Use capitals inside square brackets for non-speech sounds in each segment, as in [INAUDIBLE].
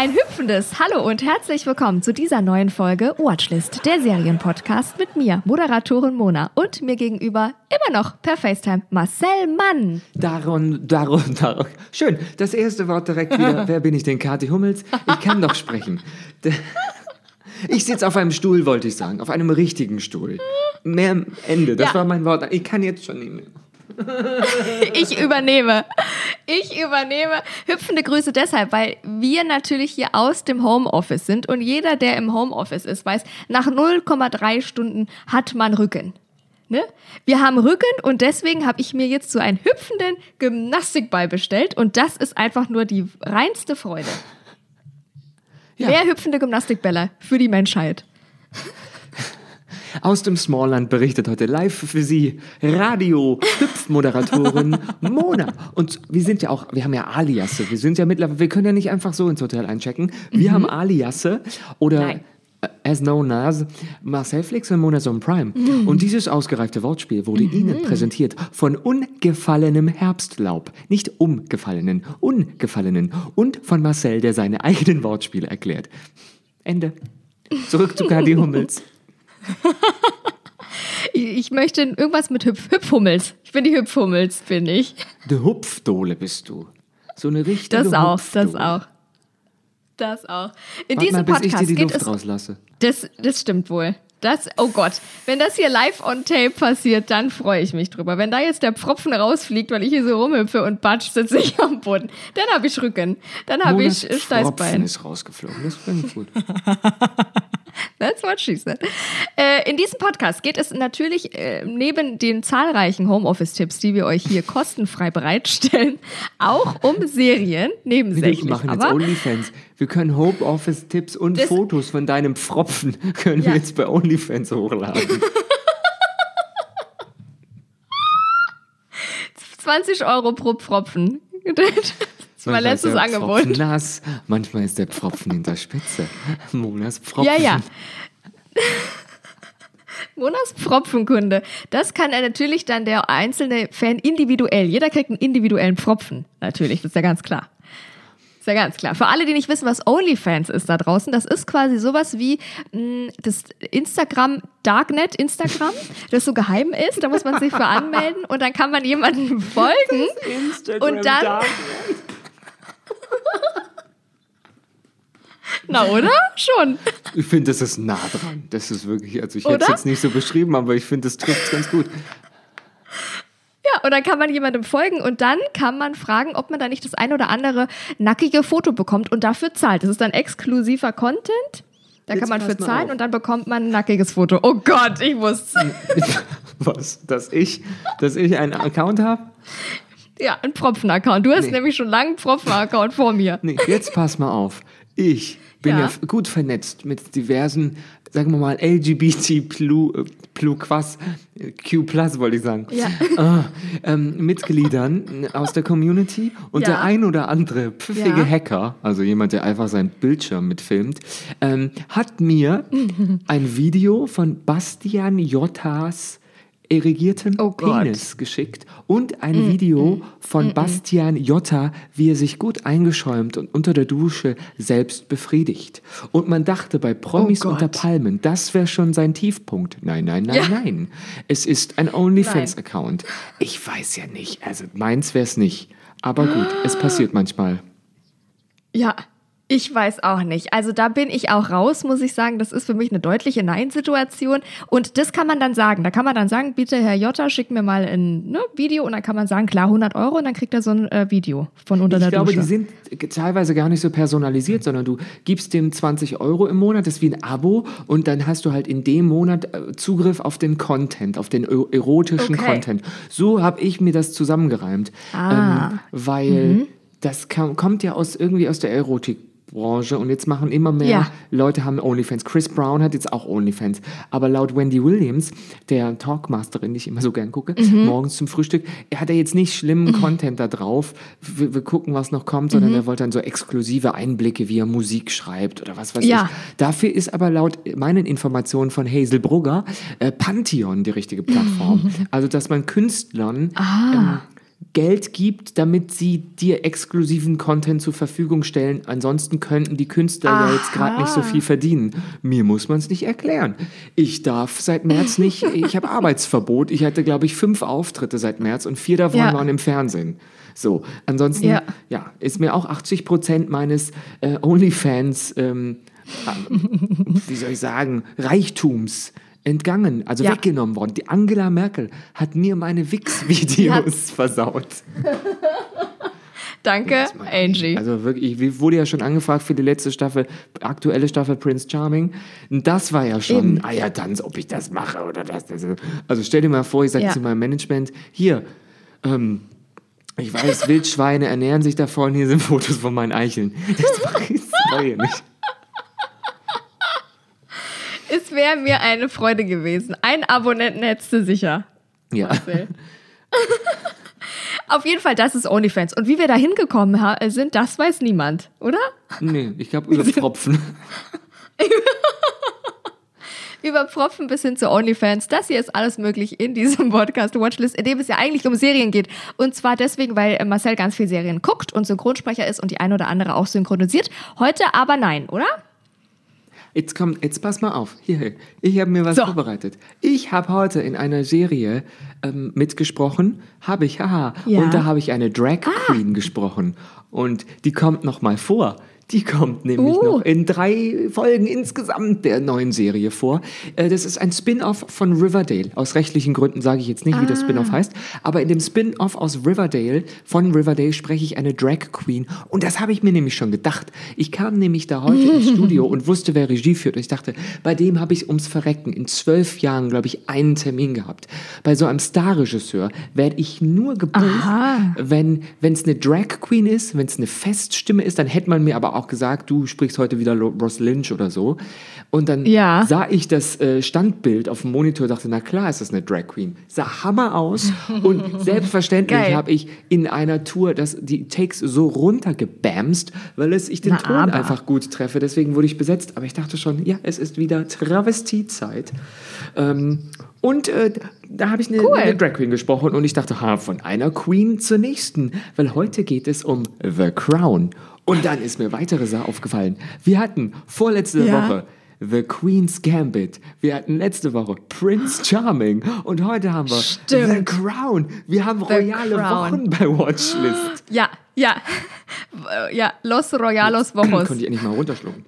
Ein hüpfendes Hallo und herzlich willkommen zu dieser neuen Folge Watchlist, der Serienpodcast mit mir, Moderatorin Mona und mir gegenüber immer noch per FaceTime Marcel Mann. Daron, Daron, Daron. Schön, das erste Wort direkt wieder. [LAUGHS] Wer bin ich denn? Kathi Hummels? Ich kann doch sprechen. [LAUGHS] Ich sitze auf einem Stuhl, wollte ich sagen. Auf einem richtigen Stuhl. Mehr am Ende. Das Ja. war mein Wort. Ich kann jetzt schon nicht mehr. [LAUGHS] Ich übernehme. Ich übernehme. Hüpfende Grüße deshalb, weil wir natürlich hier aus dem Homeoffice sind und jeder, der im Homeoffice ist, weiß, nach 0,3 Stunden hat man Rücken. Ne? Wir haben Rücken und deswegen habe ich mir jetzt so einen hüpfenden Gymnastikball bestellt und das ist einfach nur die reinste Freude. Ja. Mehr hüpfende Gymnastikbälle für die Menschheit. Aus dem Smallland berichtet heute live für Sie Radio-Hüpfmoderatorin Mona. Und wir sind ja auch, wir haben ja Aliasse. Wir sind ja mittlerweile, wir können ja nicht einfach so ins Hotel einchecken. Wir haben Aliasse oder Nein. äh, as known as Marcel Flix und Mona Zone Prime. Und dieses ausgereifte Wortspiel wurde Ihnen präsentiert von ungefallenem Herbstlaub. Nicht umgefallenen, ungefallenen. Und von Marcel, der seine eigenen Wortspiele erklärt. Ende. Zurück zu Kadi Hummels. [LAUGHS] [LAUGHS] Ich, möchte irgendwas mit Hüpf Hüpfhummels. Ich bin die Hüpfhummels, bin ich. De Hupfdohle bist du. So eine richtige Das auch, das Hupfdohle. auch. Das auch. In Warte diesem mal, bis ich dir Podcast die geht Luft es. rauslasse. Das, das stimmt wohl. Das, oh Gott, wenn das hier live on tape passiert, dann freue ich mich drüber. Wenn da jetzt der Pfropfen rausfliegt, weil ich hier so rumhüpfe und batsch, sitze ich am Boden, dann habe ich Rücken. Dann habe ich äh, Pfropfen Steißbein. ist rausgeflogen. Das finde ich gut. [LAUGHS] That's what she said. Äh, in diesem Podcast geht es natürlich äh, neben den zahlreichen Homeoffice-Tipps, die wir euch hier kostenfrei bereitstellen, auch um Serien, Wir nebensächlich. machen jetzt OnlyFans. Wir können Homeoffice-Tipps und Das- Fotos von deinem Pfropfen [LAUGHS] können wir Ja. jetzt bei OnlyFans hochladen. [LAUGHS] 20 Euro pro Pfropfen. [LAUGHS] Das ist mein Manchmal letztes Angebot. Nass, manchmal ist der Pfropfen in der Spitze. Monas Pfropfen. Ja, ja. Monas Pfropfenkunde. Das kann er natürlich dann der einzelne Fan individuell. Jeder kriegt einen individuellen Pfropfen. Natürlich, das ist ja ganz klar. Ist ja ganz klar. Für alle, die nicht wissen, was OnlyFans ist da draußen, das ist quasi sowas wie mh, das Instagram, Darknet Instagram, [LAUGHS] das so geheim ist. Da muss man sich für anmelden und dann kann man jemanden folgen. Instagram Und dann- Dark. Na, oder? Schon. Ich finde, das ist nah dran. Das ist wirklich, also ich hätte es jetzt nicht so beschrieben, aber ich finde, das trifft es ganz gut. Und dann kann man jemandem folgen und dann kann man fragen, ob man da nicht das ein oder andere nackige Foto bekommt und dafür zahlt. Das ist dann exklusiver Content. Da Jetzt kann man für zahlen auf. und dann bekommt man ein nackiges Foto. Oh Gott, ich muss. [LAUGHS] Was? Dass ich, dass ich einen Account habe? Ja, ein Pfropfen-Account. Du hast Nee. nämlich schon lange einen Pfropfen-Account vor mir. Nee, jetzt pass mal auf. Ich bin Ja. ja, gut vernetzt mit diversen, sagen wir mal, LGBT Plu, Plu Quas, äh, Q Plus wollte ich sagen, Ja. ah, ähm, Mitgliedern aus der Community und Ja. der ein oder andere pfiffige Ja. Hacker, also jemand, der einfach seinen Bildschirm mitfilmt, ähm, hat mir [LAUGHS] ein Video von Bastian Jottas erigierten Oh. Mm, Penis geschickt und ein Video von Bastian Jotta, wie er sich gut eingeschäumt und unter der Dusche selbst befriedigt. Und man dachte bei Promis Oh unter Palmen, das wäre schon sein Tiefpunkt. Nein, nein, nein, Ja. nein. Es ist ein OnlyFans-Account. Ich weiß ja nicht, also meins wäre es nicht. Aber gut, es passiert manchmal. Ja, ich weiß auch nicht. Also da bin ich auch raus, muss ich sagen. Das ist für mich eine deutliche Nein-Situation. Und das kann man dann sagen. Da kann man dann sagen, bitte Herr Jotta, schick mir mal ein ne, Video. Und dann kann man sagen, klar, 100 Euro. Und dann kriegt er so ein äh, Video von unter Ich der glaube, Dusche. die sind teilweise gar nicht so personalisiert, sondern du gibst dem 20 Euro im Monat, das ist wie ein Abo und dann hast du halt in dem Monat äh, Zugriff auf den Content, auf den erotischen Okay. Content. So habe ich mir das zusammengereimt, Ah. ähm, weil das kam, kommt ja aus irgendwie aus der Erotik. Branche und jetzt machen immer mehr Ja. Leute haben OnlyFans. Chris Brown hat jetzt auch OnlyFans. Aber laut Wendy Williams, der Talkmasterin, die ich immer so gern gucke, Mhm. morgens zum Frühstück, er hat ja jetzt nicht schlimmen Content da drauf. Wir, wir gucken, was noch kommt, Mhm. sondern er wollte dann so exklusive Einblicke, wie er Musik schreibt oder was weiß Ja. ich. Dafür ist aber laut meinen Informationen von Hazel Brugger äh, Pantheon die richtige Plattform. [LAUGHS] also, dass man Künstlern Ah. ähm, Geld gibt, damit sie dir exklusiven Content zur Verfügung stellen. Ansonsten könnten die Künstler ja jetzt gerade nicht so viel verdienen. Mir muss man es nicht erklären. Ich darf seit März nicht, [LAUGHS] ich habe Arbeitsverbot. Ich hatte, glaube ich, fünf Auftritte seit März und vier davon Ja. waren im Fernsehen. So, ansonsten, ja, Ja. ist mir auch 80 Prozent meines äh, OnlyFans, ähm, [LAUGHS] äh, wie soll ich sagen, Reichtums entgangen, also Ja. weggenommen worden. Die Angela Merkel hat mir meine Wix-Videos [LAUGHS] versaut. [LAUGHS] Danke, Angie. Also wirklich, ich wurde ja schon angefragt für die letzte Staffel, aktuelle Staffel Prince Charming. Das war ja schon, Eben. ah ja, dann, ob ich das mache oder das. das. Also stell dir mal vor, ich sage Ja. zu meinem Management, hier, ähm, ich weiß, Wildschweine ernähren sich davon, hier sind Fotos von meinen Eicheln. Das [LAUGHS] mache ich das mache ich nicht. Es wäre mir eine Freude gewesen. Ein Abonnenten hättest du sicher. Ja. Auf jeden Fall, das ist OnlyFans. Und wie wir da hingekommen sind, das weiß niemand, oder? Nee, ich glaube über Tropfen. [LAUGHS] Über Pfropfen bis hin zu OnlyFans. Das hier ist alles möglich in diesem Podcast Watchlist, in dem es ja eigentlich um Serien geht. Und zwar deswegen, weil äh, Marcel ganz viel Serien guckt und Synchronsprecher ist und die ein oder andere auch synchronisiert. Heute aber nein, oder? Jetzt kommt, jetzt pass mal auf. Hier, ich habe mir was So. vorbereitet. Ich habe heute in einer Serie ähm, mitgesprochen, habe ich, haha. Ja. Und da habe ich eine Drag Queen gesprochen. Und die kommt noch mal vor. Die kommt nämlich Uh. noch in drei Folgen insgesamt der neuen Serie vor. Äh, das ist ein Spin-off von Riverdale. Aus rechtlichen Gründen sage ich jetzt nicht, wie das Spin-off heißt. Aber in dem Spin-off aus Riverdale, von Riverdale, spreche ich eine Drag Queen. Und das habe ich mir nämlich schon gedacht. Ich kam nämlich da heute ins [LAUGHS] Studio und wusste, wer Regie führt. Und ich dachte, bei dem habe ich ums Verrecken in zwölf Jahren, glaube ich, einen Termin gehabt. Bei so einem Starregisseur werde ich nur gebucht, Aha. wenn es eine Drag Queen ist, wenn es eine Feststimme ist, dann hätte man mir aber auch gesagt, du sprichst heute wieder Ross Lynch oder so. Und dann Ja. sah ich das äh, Standbild auf dem Monitor, dachte, na klar ist das eine Drag Queen. Sah Hammer aus und [LAUGHS] selbstverständlich habe ich in einer Tour das, die Takes so runtergebamst, weil es ich den Na, Ton aber. einfach gut treffe. Deswegen wurde ich besetzt. Aber ich dachte schon, ja, es ist wieder Travestiezeit. Ähm, und äh, da habe ich eine, Cool. eine Drag Queen gesprochen und ich dachte, ha, von einer Queen zur nächsten. Weil heute geht es um The Crown. Und dann ist mir weitere Sache aufgefallen. Wir hatten vorletzte Ja. Woche The Queen's Gambit. Wir hatten letzte Woche Prince Charming. Und heute haben wir Stimmt. The Crown. Wir haben royale Crown. Wochen bei Watchlist. [GASPS] Ja, ja. Ja, Los Royalos Vojos. Konnte ich endlich mal runterschlucken.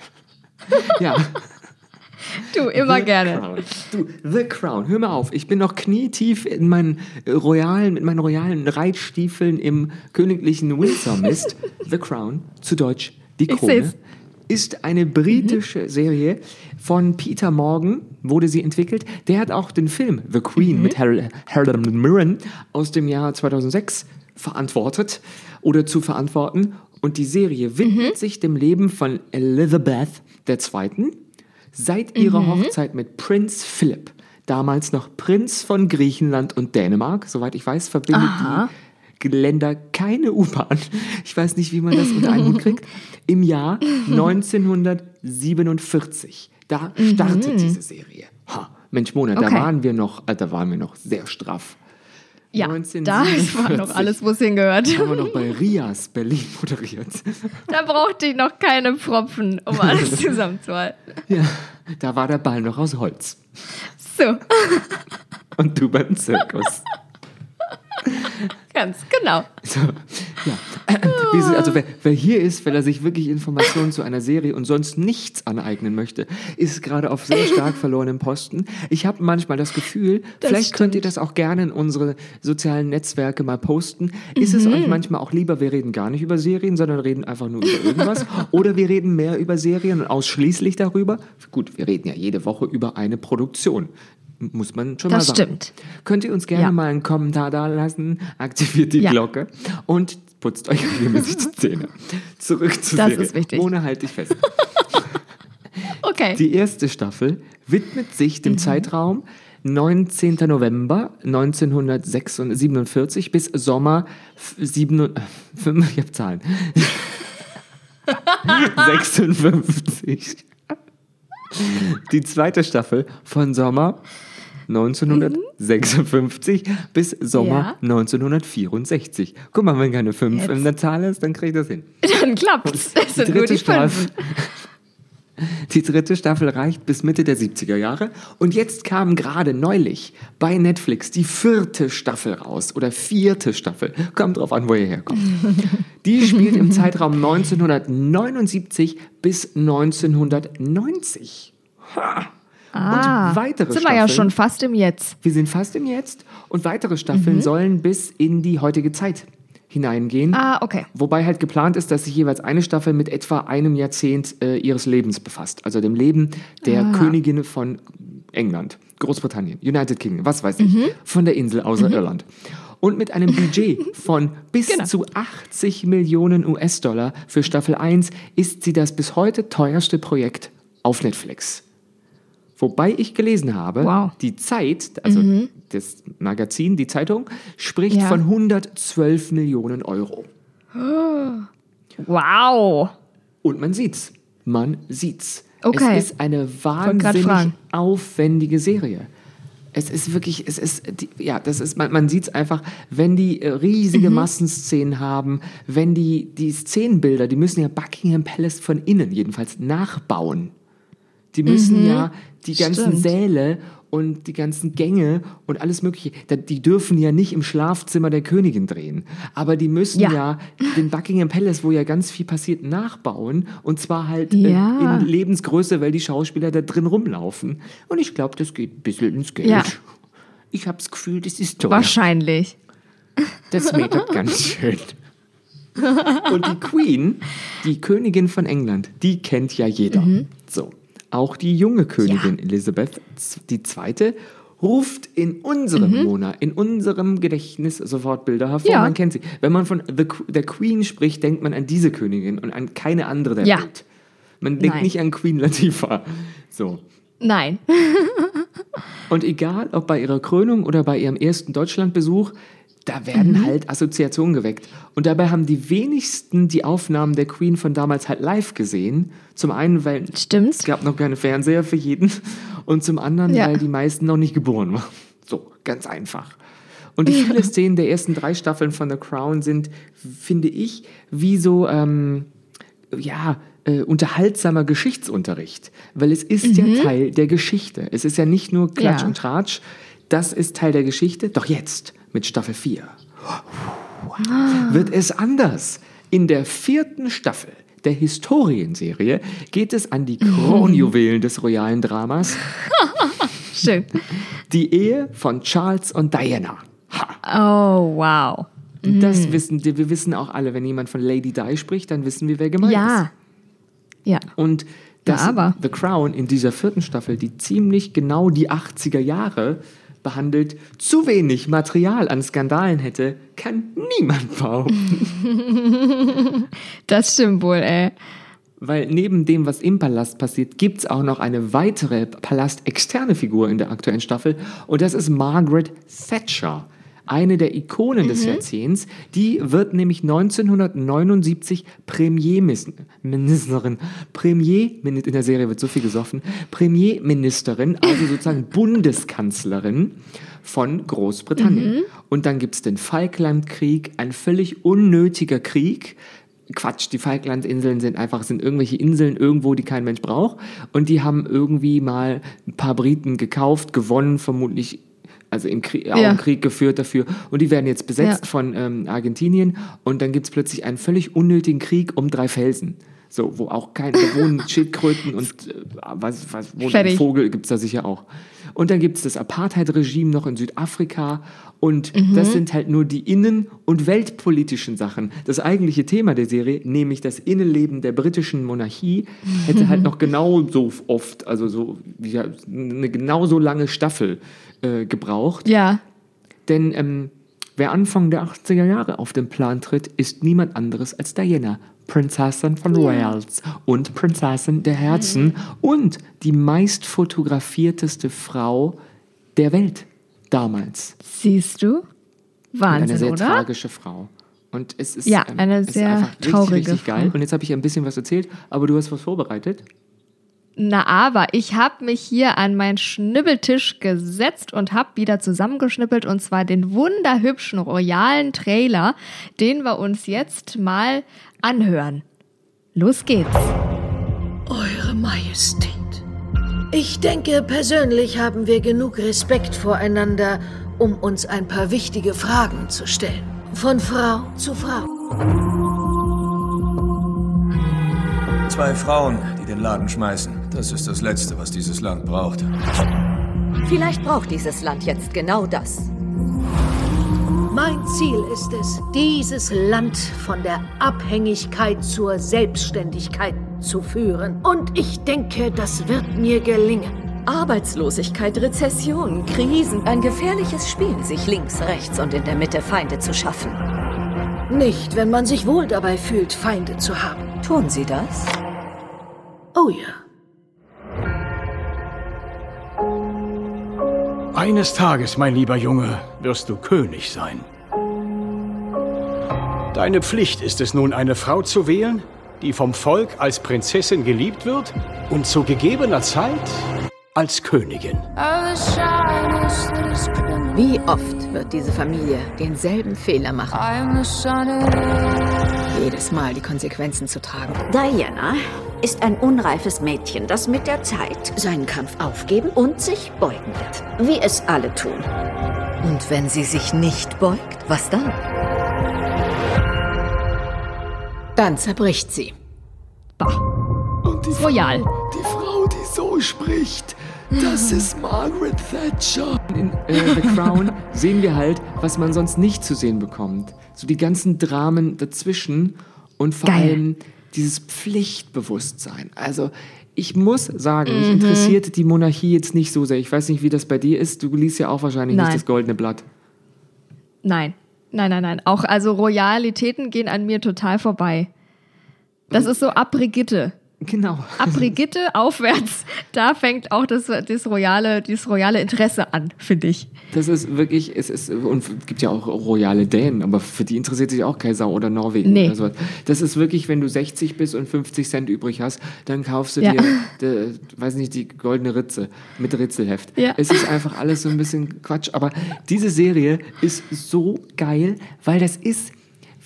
[LAUGHS] ja. Du, immer The gerne. Crown. Du, The Crown. Hör mal auf. Ich bin noch knietief in meinen äh, royalen, mit meinen royalen Reitstiefeln im königlichen Windsor Mist. [LAUGHS] The Crown, zu Deutsch die Krone, ist eine britische Serie von Peter Morgan, wurde sie entwickelt. Der hat auch den Film The Queen mit Harold, Harold Mirren aus dem Jahr 2006 verantwortet oder zu verantworten. Und die Serie widmet sich dem Leben von Elizabeth II. Seit ihrer Hochzeit mit Prinz Philipp. Damals noch Prinz von Griechenland und Dänemark. Soweit ich weiß, verbindet Aha. die Länder keine U-Bahn. Ich weiß nicht, wie man das unter einen Hut kriegt. Im Jahr 1947. Da startet diese Serie. Ha, Mensch, Mona, da Okay. waren wir noch, äh, da waren wir noch sehr straff. Ja, da war 1947 noch alles, wo es hingehört. Haben wir noch bei Rias Berlin [LAUGHS] moderiert. Da brauchte ich noch keine Pfropfen, um alles [LAUGHS] zusammenzuhalten. Ja, da war der Ball noch aus Holz. So, Und du beim Zirkus. ganz genau. So, ja. [CLEARS THROAT] Sind, also wer, wer hier ist, wenn er sich wirklich Informationen zu einer Serie und sonst nichts aneignen möchte, ist gerade auf sehr stark [LAUGHS] verlorenem Posten. Ich habe manchmal das Gefühl, Das vielleicht könnt ihr stimmt. das auch gerne in unsere sozialen Netzwerke mal posten. Ist es euch manchmal auch lieber, wir reden gar nicht über Serien, sondern reden einfach nur über irgendwas? [LAUGHS] Oder wir reden mehr über Serien und ausschließlich darüber? Gut, wir reden ja jede Woche über eine Produktion. Muss man schon Das mal sagen. stimmt. Könnt ihr uns gerne Ja. mal einen Kommentar da lassen, aktiviert die Ja. Glocke und putzt euch regelmäßig die [LAUGHS] Zähne. Zurück zu Das Serie. ist wichtig. Ohne halt dich fest. [LAUGHS] Okay. Die erste Staffel widmet sich dem Zeitraum 19. November 1947 bis Sommer 7, 5, ich hab Zahlen. [LAUGHS] 56. Die zweite Staffel von Sommer 1956 bis Sommer Ja. 1964. Guck mal, wenn keine 5 Jetzt. in der Zahl ist, dann kriegt das hin. Dann klappt's. Das Die sind nur dritte, die Staffel, die dritte Staffel reicht bis Mitte der 70er Jahre. Und jetzt kam gerade neulich bei Netflix die vierte Staffel raus. Oder vierte Staffel. Kommt drauf an, wo ihr herkommt. Die spielt im Zeitraum 1979 bis 1990. Ah, Und weitere sind wir ja Staffeln- schon fast im Jetzt. Wir sind fast im Jetzt. Und weitere Staffeln sollen bis in die heutige Zeit hineingehen. Ah, okay. Wobei halt geplant ist, dass sich jeweils eine Staffel mit etwa einem Jahrzehnt äh, ihres Lebens befasst. Also dem Leben der Ah. Königin von England, Großbritannien, United Kingdom, was weiß ich, Mhm. von der Insel außer Irland. Und mit einem Budget [LAUGHS] von bis Genau. zu 80 Millionen US-Dollar für Staffel 1 ist sie das bis heute teuerste Projekt auf Netflix. Wobei ich gelesen habe, Wow. die Zeit, also das Magazin, die Zeitung, spricht Ja. von 112 Millionen Euro. Wow. Und man sieht's. Man sieht's. Okay. Es ist eine wahnsinnig aufwendige Serie. Es ist wirklich, es ist, die, ja, das ist, man, man sieht's einfach, wenn die äh, riesige Mhm. Massenszenen haben, wenn die, die Szenenbilder, die müssen ja Buckingham Palace von innen jedenfalls nachbauen. Die müssen ja die ganzen Mhm. Stimmt. Säle und die ganzen Gänge und alles Mögliche, die dürfen ja nicht im Schlafzimmer der Königin drehen. Aber die müssen ja, Ja. den Buckingham Palace, wo ja ganz viel passiert, nachbauen. Und zwar halt Ja. in Lebensgröße, weil die Schauspieler da drin rumlaufen. Und ich glaube, das geht ein bisschen ins Geld. Ja. Ich habe das Gefühl, das ist teuer. Wahrscheinlich. Das metert [LAUGHS] ganz schön. Und die Queen, die Königin von England, die kennt ja jeder. So. Auch die junge Königin Elisabeth die zweite ruft in unserem Monat, in unserem Gedächtnis sofort Bilder hervor. Ja. Man kennt sie. Wenn man von the, der Queen spricht, denkt man an diese Königin und an keine andere der Ja. Welt. Man denkt Nein. nicht an Queen Latifah. So. Nein. [LAUGHS] Und egal, ob bei ihrer Krönung oder bei ihrem ersten Deutschlandbesuch, da werden Mhm. halt Assoziationen geweckt. Und dabei haben die wenigsten die Aufnahmen der Queen von damals halt live gesehen. Zum einen, weil es Stimmt's? gab noch keine Fernseher für jeden. Und zum anderen, Ja. weil die meisten noch nicht geboren waren. So, ganz einfach. Und die viele Szenen der ersten drei Staffeln von The Crown sind, finde ich, wie so, ähm, ja, äh, unterhaltsamer Geschichtsunterricht. Weil es ist ja Teil der Geschichte. Es ist ja nicht nur Klatsch Ja. und Tratsch. Das ist Teil der Geschichte. Doch jetzt, mit Staffel 4, wird es anders. In der vierten Staffel der Historienserie geht es an die Kronjuwelen des royalen Dramas, [LAUGHS] Schön. die Ehe von Charles und Diana. Ha. Oh, wow. Mhm. Das wissen wir, wissen auch alle, wenn jemand von Lady Di spricht, dann wissen wir, wer gemeint ist. Ja. Ja. Und dass Ja, aber- The Crown in dieser vierten Staffel, die ziemlich genau die 80er Jahre behandelt, zu wenig Material an Skandalen hätte, kann niemand behaupten. [LAUGHS] Das stimmt wohl, ey. Weil neben dem, was im Palast passiert, gibt es auch noch eine weitere palastexterne Figur in der aktuellen Staffel. Und das ist Margaret Thatcher. Eine der Ikonen des Jahrzehnts. Die wird nämlich 1979 Premierministerin. Premier, in der Serie wird so viel gesoffen. Premierministerin, also [LAUGHS] sozusagen Bundeskanzlerin von Großbritannien. Und dann gibt es den Falklandkrieg, ein völlig unnötiger Krieg. Quatsch, die Falklandinseln sind einfach sind irgendwelche Inseln irgendwo, die kein Mensch braucht. Und die haben irgendwie mal ein paar Briten gekauft, gewonnen, vermutlich, also im Krieg, auch Ja. einen Krieg geführt dafür. Und die werden jetzt besetzt Ja. von ähm, Argentinien. Und dann gibt es plötzlich einen völlig unnötigen Krieg um drei Felsen. So, wo auch kein, da wohnen [LAUGHS] Schildkröten und äh, was, was wohnt ein. Vogel gibt es da sicher auch. Und dann gibt es das Apartheid-Regime noch in Südafrika. Und Mhm. das sind halt nur die innen- und weltpolitischen Sachen. Das eigentliche Thema der Serie, nämlich das Innenleben der britischen Monarchie, hätte halt [LAUGHS] noch genauso oft, also so ja, eine genauso lange Staffel äh, gebraucht. Ja. Denn ähm, wer Anfang der 80er Jahre auf den Plan tritt, ist niemand anderes als Diana, Prinzessin von Wales und Prinzessin der Herzen und die meist fotografierteste Frau der Welt damals. Siehst du? Und Wahnsinn, eine sehr oder? tragische Frau. Und es ist, Ja, ähm, eine es ist sehr einfach richtig, traurige richtig geil. Frau. Und jetzt habe ich ein bisschen was erzählt, aber du hast was vorbereitet. Na aber, ich habe mich hier an meinen Schnibbeltisch gesetzt und habe wieder zusammengeschnippelt und zwar den wunderhübschen royalen Trailer, den wir uns jetzt mal anhören. Los geht's. Eure Majestät. Ich denke, persönlich haben wir genug Respekt voreinander, um uns ein paar wichtige Fragen zu stellen. Von Frau zu Frau. Zwei Frauen, den Laden schmeißen. Das ist das Letzte, was dieses Land braucht. Vielleicht braucht dieses Land jetzt genau das. Mein Ziel ist es, dieses Land von der Abhängigkeit zur Selbstständigkeit zu führen. Und ich denke, das wird mir gelingen. Arbeitslosigkeit, Rezession, Krisen, ein gefährliches Spiel, sich links, rechts und in der Mitte Feinde zu schaffen. Nicht, wenn man sich wohl dabei fühlt, Feinde zu haben. Tun Sie das? Oh ja. Eines Tages, mein lieber Junge, wirst du König sein. Deine Pflicht ist es nun, eine Frau zu wählen, die vom Volk als Prinzessin geliebt wird und zu gegebener Zeit als Königin. Wie oft wird diese Familie denselben Fehler machen? Jedes Mal die Konsequenzen zu tragen. Diana ist ein unreifes Mädchen, das mit der Zeit seinen Kampf aufgeben und sich beugen wird. Wie es alle tun. Und wenn sie sich nicht beugt, was dann? Dann zerbricht sie. Und die Royal. Frau, die Frau, die so spricht, das ist Margaret Thatcher. In äh, The Crown sehen wir halt, was man sonst nicht zu sehen bekommt. So die ganzen Dramen dazwischen und vor Geil. allem dieses Pflichtbewusstsein. Also ich muss sagen, mich interessiert die Monarchie jetzt nicht so sehr. Ich weiß nicht, wie das bei dir ist. Du liest ja auch wahrscheinlich Nein. nicht das Goldene Blatt. Nein, nein, nein, nein. Auch also Royalitäten gehen an mir total vorbei. Das ist so ab Brigitte. Genau. Ab Brigitte aufwärts, da fängt auch das, das, royale, das royale Interesse an, finde ich. Das ist wirklich, es ist, und es gibt ja auch royale Dänen, aber für die interessiert sich auch Sau oder Norwegen Nee. oder sowas. Das ist wirklich, wenn du 60 bist und 50 Cent übrig hast, dann kaufst du Ja. dir, de, weiß nicht, die goldene Ritze mit Ritzelheft. Ja. Es ist einfach alles so ein bisschen Quatsch, aber diese Serie ist so geil, weil das ist,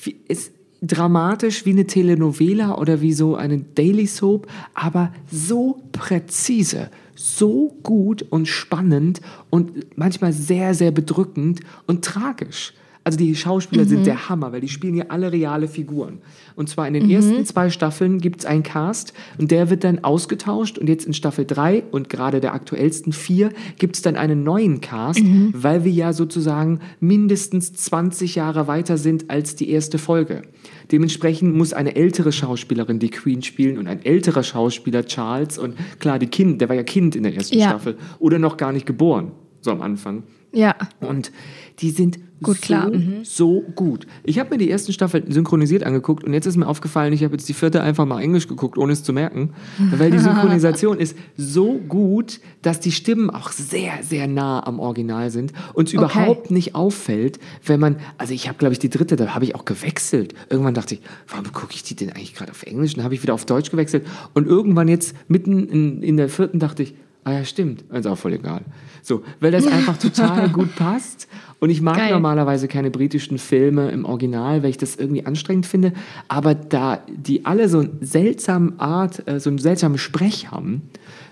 wie- ist dramatisch wie eine Telenovela oder wie so eine Daily Soap, aber so präzise, so gut und spannend und manchmal sehr, sehr bedrückend und tragisch. Also die Schauspieler sind der Hammer, weil die spielen ja alle reale Figuren. Und zwar in den ersten zwei Staffeln gibt es einen Cast und der wird dann ausgetauscht und jetzt in Staffel 3 und gerade der aktuellsten 4 gibt es dann einen neuen Cast, weil wir ja sozusagen mindestens 20 Jahre weiter sind als die erste Folge. Dementsprechend muss eine ältere Schauspielerin die Queen spielen und ein älterer Schauspieler Charles und klar, die Kind, der war ja Kind in der ersten Ja. Staffel oder noch gar nicht geboren, so am Anfang. Ja. Und die sind Gut, so, klar, mhm. so gut. Ich habe mir die ersten Staffeln synchronisiert angeguckt und jetzt ist mir aufgefallen, ich habe jetzt die vierte einfach mal Englisch geguckt, ohne es zu merken. Weil die [LAUGHS] Synchronisation ist so gut, dass die Stimmen auch sehr, sehr nah am Original sind und es Okay. überhaupt nicht auffällt, wenn man, also ich habe glaube ich die dritte, da habe ich auch gewechselt. Irgendwann dachte ich, warum gucke ich die denn eigentlich gerade auf Englisch? Dann habe ich wieder auf Deutsch gewechselt und irgendwann jetzt mitten in, in der vierten dachte ich, Ah ja, stimmt. Ist auch voll egal. So, weil das einfach total [LAUGHS] gut passt. Und ich mag Geil. normalerweise keine britischen Filme im Original, weil ich das irgendwie anstrengend finde. Aber da die alle so eine seltsame Art, äh, so einen seltsamen Sprech haben,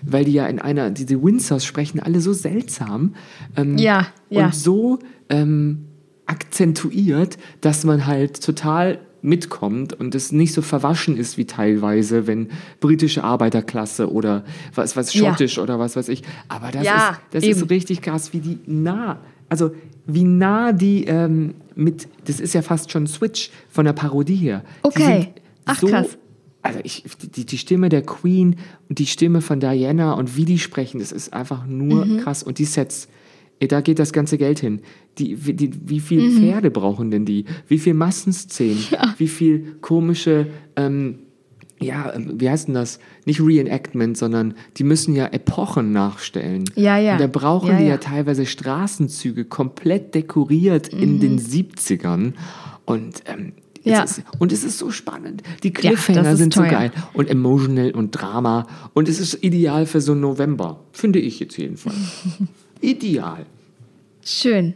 weil die ja in einer, diese Windsors sprechen alle so seltsam. Ähm, Ja, ja. Und so ähm, akzentuiert, dass man halt total mitkommt und es nicht so verwaschen ist wie teilweise, wenn britische Arbeiterklasse oder was, was Ja. schottisch oder was weiß ich. Aber das, Ja, ist, das eben. ist richtig krass, wie die nah, also wie nah die ähm, mit, das ist ja fast schon Switch von der Parodie her. Okay. Ach, so, krass. Also ich, die, die Stimme der Queen und die Stimme von Diana und wie die sprechen, das ist einfach nur Mhm. krass. Und die Sets, da geht das ganze Geld hin. Die, wie, die, wie viel Mhm. Pferde brauchen denn die? Wie viel Massenszenen? [LAUGHS] Wie viel komische, ähm, ja, ähm, wie heißt denn das? Nicht Reenactment, sondern die müssen ja Epochen nachstellen. Ja, ja. Und da brauchen Ja, die ja ja. teilweise Straßenzüge komplett dekoriert in Mhm. den 70ern. Und ähm, Ja. Es ist, und es ist so spannend. Die Cliffhanger ist sind so toll. geil und emotional und Drama. Und es ist ideal für so einen November. Finde ich jetzt jedenfalls. [LAUGHS] ideal. Schön.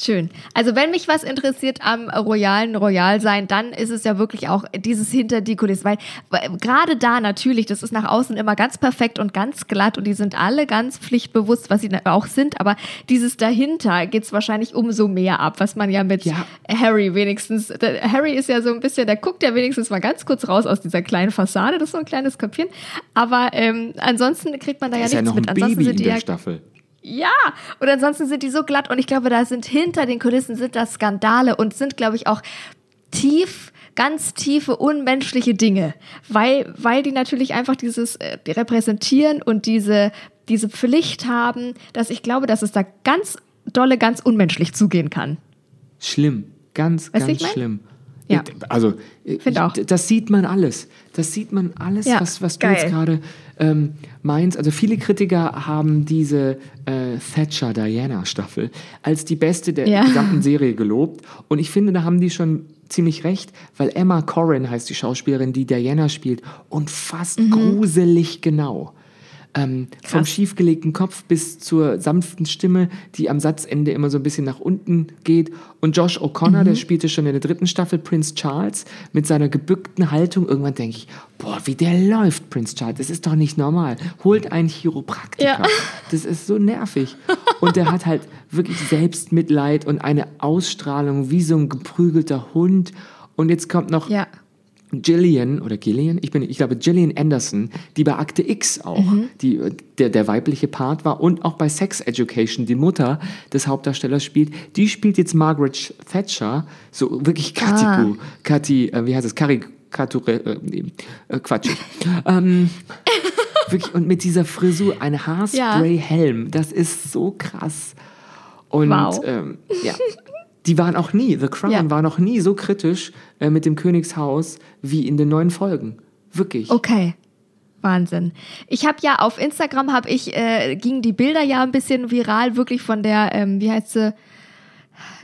Schön. Also wenn mich was interessiert am royalen Royal sein, dann ist es ja wirklich auch dieses hinter die Kulissen. Weil, weil gerade da natürlich, das ist nach außen immer ganz perfekt und ganz glatt und die sind alle ganz pflichtbewusst, was sie auch sind. Aber dieses dahinter geht es wahrscheinlich umso mehr ab, was man ja mit Ja. Harry wenigstens. Der, Harry ist ja so ein bisschen, der guckt ja wenigstens mal ganz kurz raus aus dieser kleinen Fassade. Das ist so ein kleines Köpfchen. Aber ähm, ansonsten kriegt man da ja ist ja nichts noch ein mit. Ansonsten Baby in sind die der ja Staffel. Ja, und ansonsten sind die so glatt und ich glaube, da sind hinter den Kulissen sind das Skandale und sind, glaube ich, auch tief, ganz tiefe, unmenschliche Dinge, weil, weil die natürlich einfach dieses äh, repräsentieren und diese, diese Pflicht haben, dass ich glaube, dass es da ganz dolle, ganz unmenschlich zugehen kann. Schlimm. Ganz, Weißt ganz ich mein? Ja. Also, äh, das sieht man alles. Das sieht man alles, Ja, was, was du geil. jetzt gerade ähm, meinst. Also, viele Kritiker haben diese äh, Thatcher-Diana-Staffel als die beste der Ja. gesamten Serie gelobt. Und ich finde, da haben die schon ziemlich recht, weil Emma Corrin heißt die Schauspielerin, die Diana spielt, und fast Mhm. gruselig genau. Ähm, vom schiefgelegten Kopf bis zur sanften Stimme, die am Satzende immer so ein bisschen nach unten geht. Und Josh O'Connor, Mhm. der spielte schon in der dritten Staffel Prince Charles mit seiner gebückten Haltung. Irgendwann denke ich, boah, wie der läuft, Prince Charles. Das ist doch nicht normal. Holt einen Chiropraktiker. Ja. Das ist so nervig. Und der hat halt wirklich Selbstmitleid und eine Ausstrahlung wie so ein geprügelter Hund. Und jetzt kommt noch Ja. Gillian oder Gillian, ich bin, ich glaube Gillian Anderson, die bei Akte X auch die, der, der weibliche Part war und auch bei Sex Education die Mutter des Hauptdarstellers spielt. Die spielt jetzt Margaret Thatcher, so wirklich Katiku, Kati, äh, wie heißt es, Karikatur, äh, nee, äh, Quatsch. ähm, [LAUGHS] wirklich, und mit dieser Frisur, ein Haarspray-Helm, das ist so krass. Und Wow. ähm, ja, [LAUGHS] die waren auch nie, The Crown Ja. war noch nie so kritisch äh, mit dem Königshaus wie in den neuen Folgen. Wirklich. Okay. Wahnsinn. Ich habe ja auf Instagram habe ich äh, gingen die Bilder ja ein bisschen viral wirklich von der ähm, wie heißt sie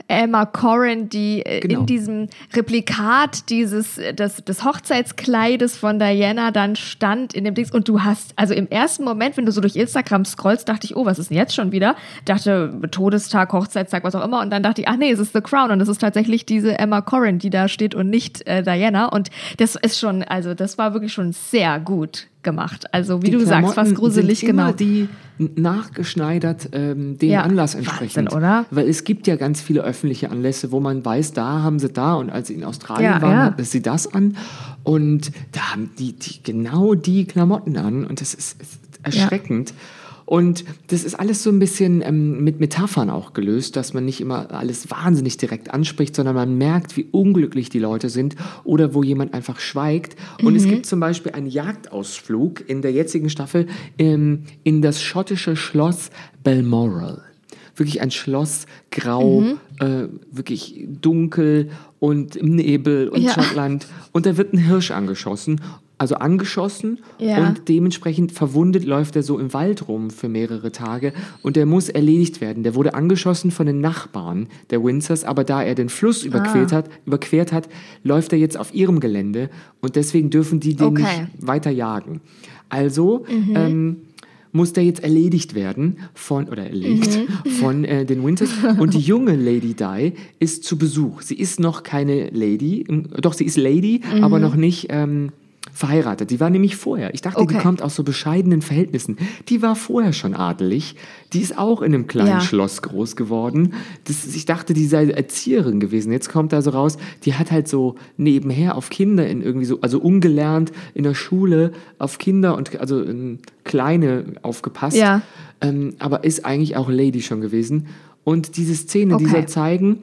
Emma Corrin, die äh, Genau. in diesem Replikat dieses äh, des, des Hochzeitskleides von Diana dann stand in dem Dings. Und du hast also im ersten Moment, wenn du so durch Instagram scrollst, dachte ich, oh, was ist denn jetzt schon wieder? Dachte Todestag, Hochzeitstag, was auch immer. Und dann dachte ich, ach nee, es ist The Crown. Und es ist tatsächlich diese Emma Corrin, die da steht und nicht äh, Diana. Und das ist schon, also das war wirklich schon sehr gut gemacht. Also wie Die du sagst, Klamotten fast gruselig sind genau. die nachgeschneidert ähm, dem Ja, Anlass Wahnsinn, entsprechend. oder? Weil es gibt ja ganz viele öffentliche Anlässe, wo man weiß, da haben sie da und als sie in Australien Ja, waren, ja. hatten sie das an und da haben die, die genau die Klamotten an und das ist, ist erschreckend. Und das ist alles so ein bisschen ähm, mit Metaphern auch gelöst, dass man nicht immer alles wahnsinnig direkt anspricht, sondern man merkt, wie unglücklich die Leute sind oder wo jemand einfach schweigt. Und es gibt zum Beispiel einen Jagdausflug in der jetzigen Staffel ähm, in das schottische Schloss Balmoral. Wirklich ein Schloss, grau, äh, wirklich dunkel und im Nebel und Ja. Schottland. Und da wird ein Hirsch angeschossen. Also angeschossen Ja. und dementsprechend verwundet läuft er so im Wald rum für mehrere Tage und der muss erledigt werden. Der wurde angeschossen von den Nachbarn der Windsors, aber da er den Fluss überquert, hat, überquert hat, läuft er jetzt auf ihrem Gelände und deswegen dürfen die den Okay. nicht weiter jagen. Also ähm, muss der jetzt erledigt werden von, oder erlegt [LAUGHS] von äh, den Winters. Und die junge Lady Di ist zu Besuch. Sie ist noch keine Lady, doch sie ist Lady, aber noch nicht ähm, verheiratet. Die war nämlich vorher. Ich dachte, die Okay. kommt aus so bescheidenen Verhältnissen. Die war vorher schon adelig. Die ist auch in einem kleinen Ja. Schloss groß geworden. Das, ich dachte, die sei Erzieherin gewesen. Jetzt kommt da so raus, die hat halt so nebenher auf Kinder in irgendwie so, also ungelernt in der Schule auf Kinder und also ähm, Kleine aufgepasst. Ja. Ähm, aber ist eigentlich auch Lady schon gewesen. Und diese Szene, die Okay. soll zeigen,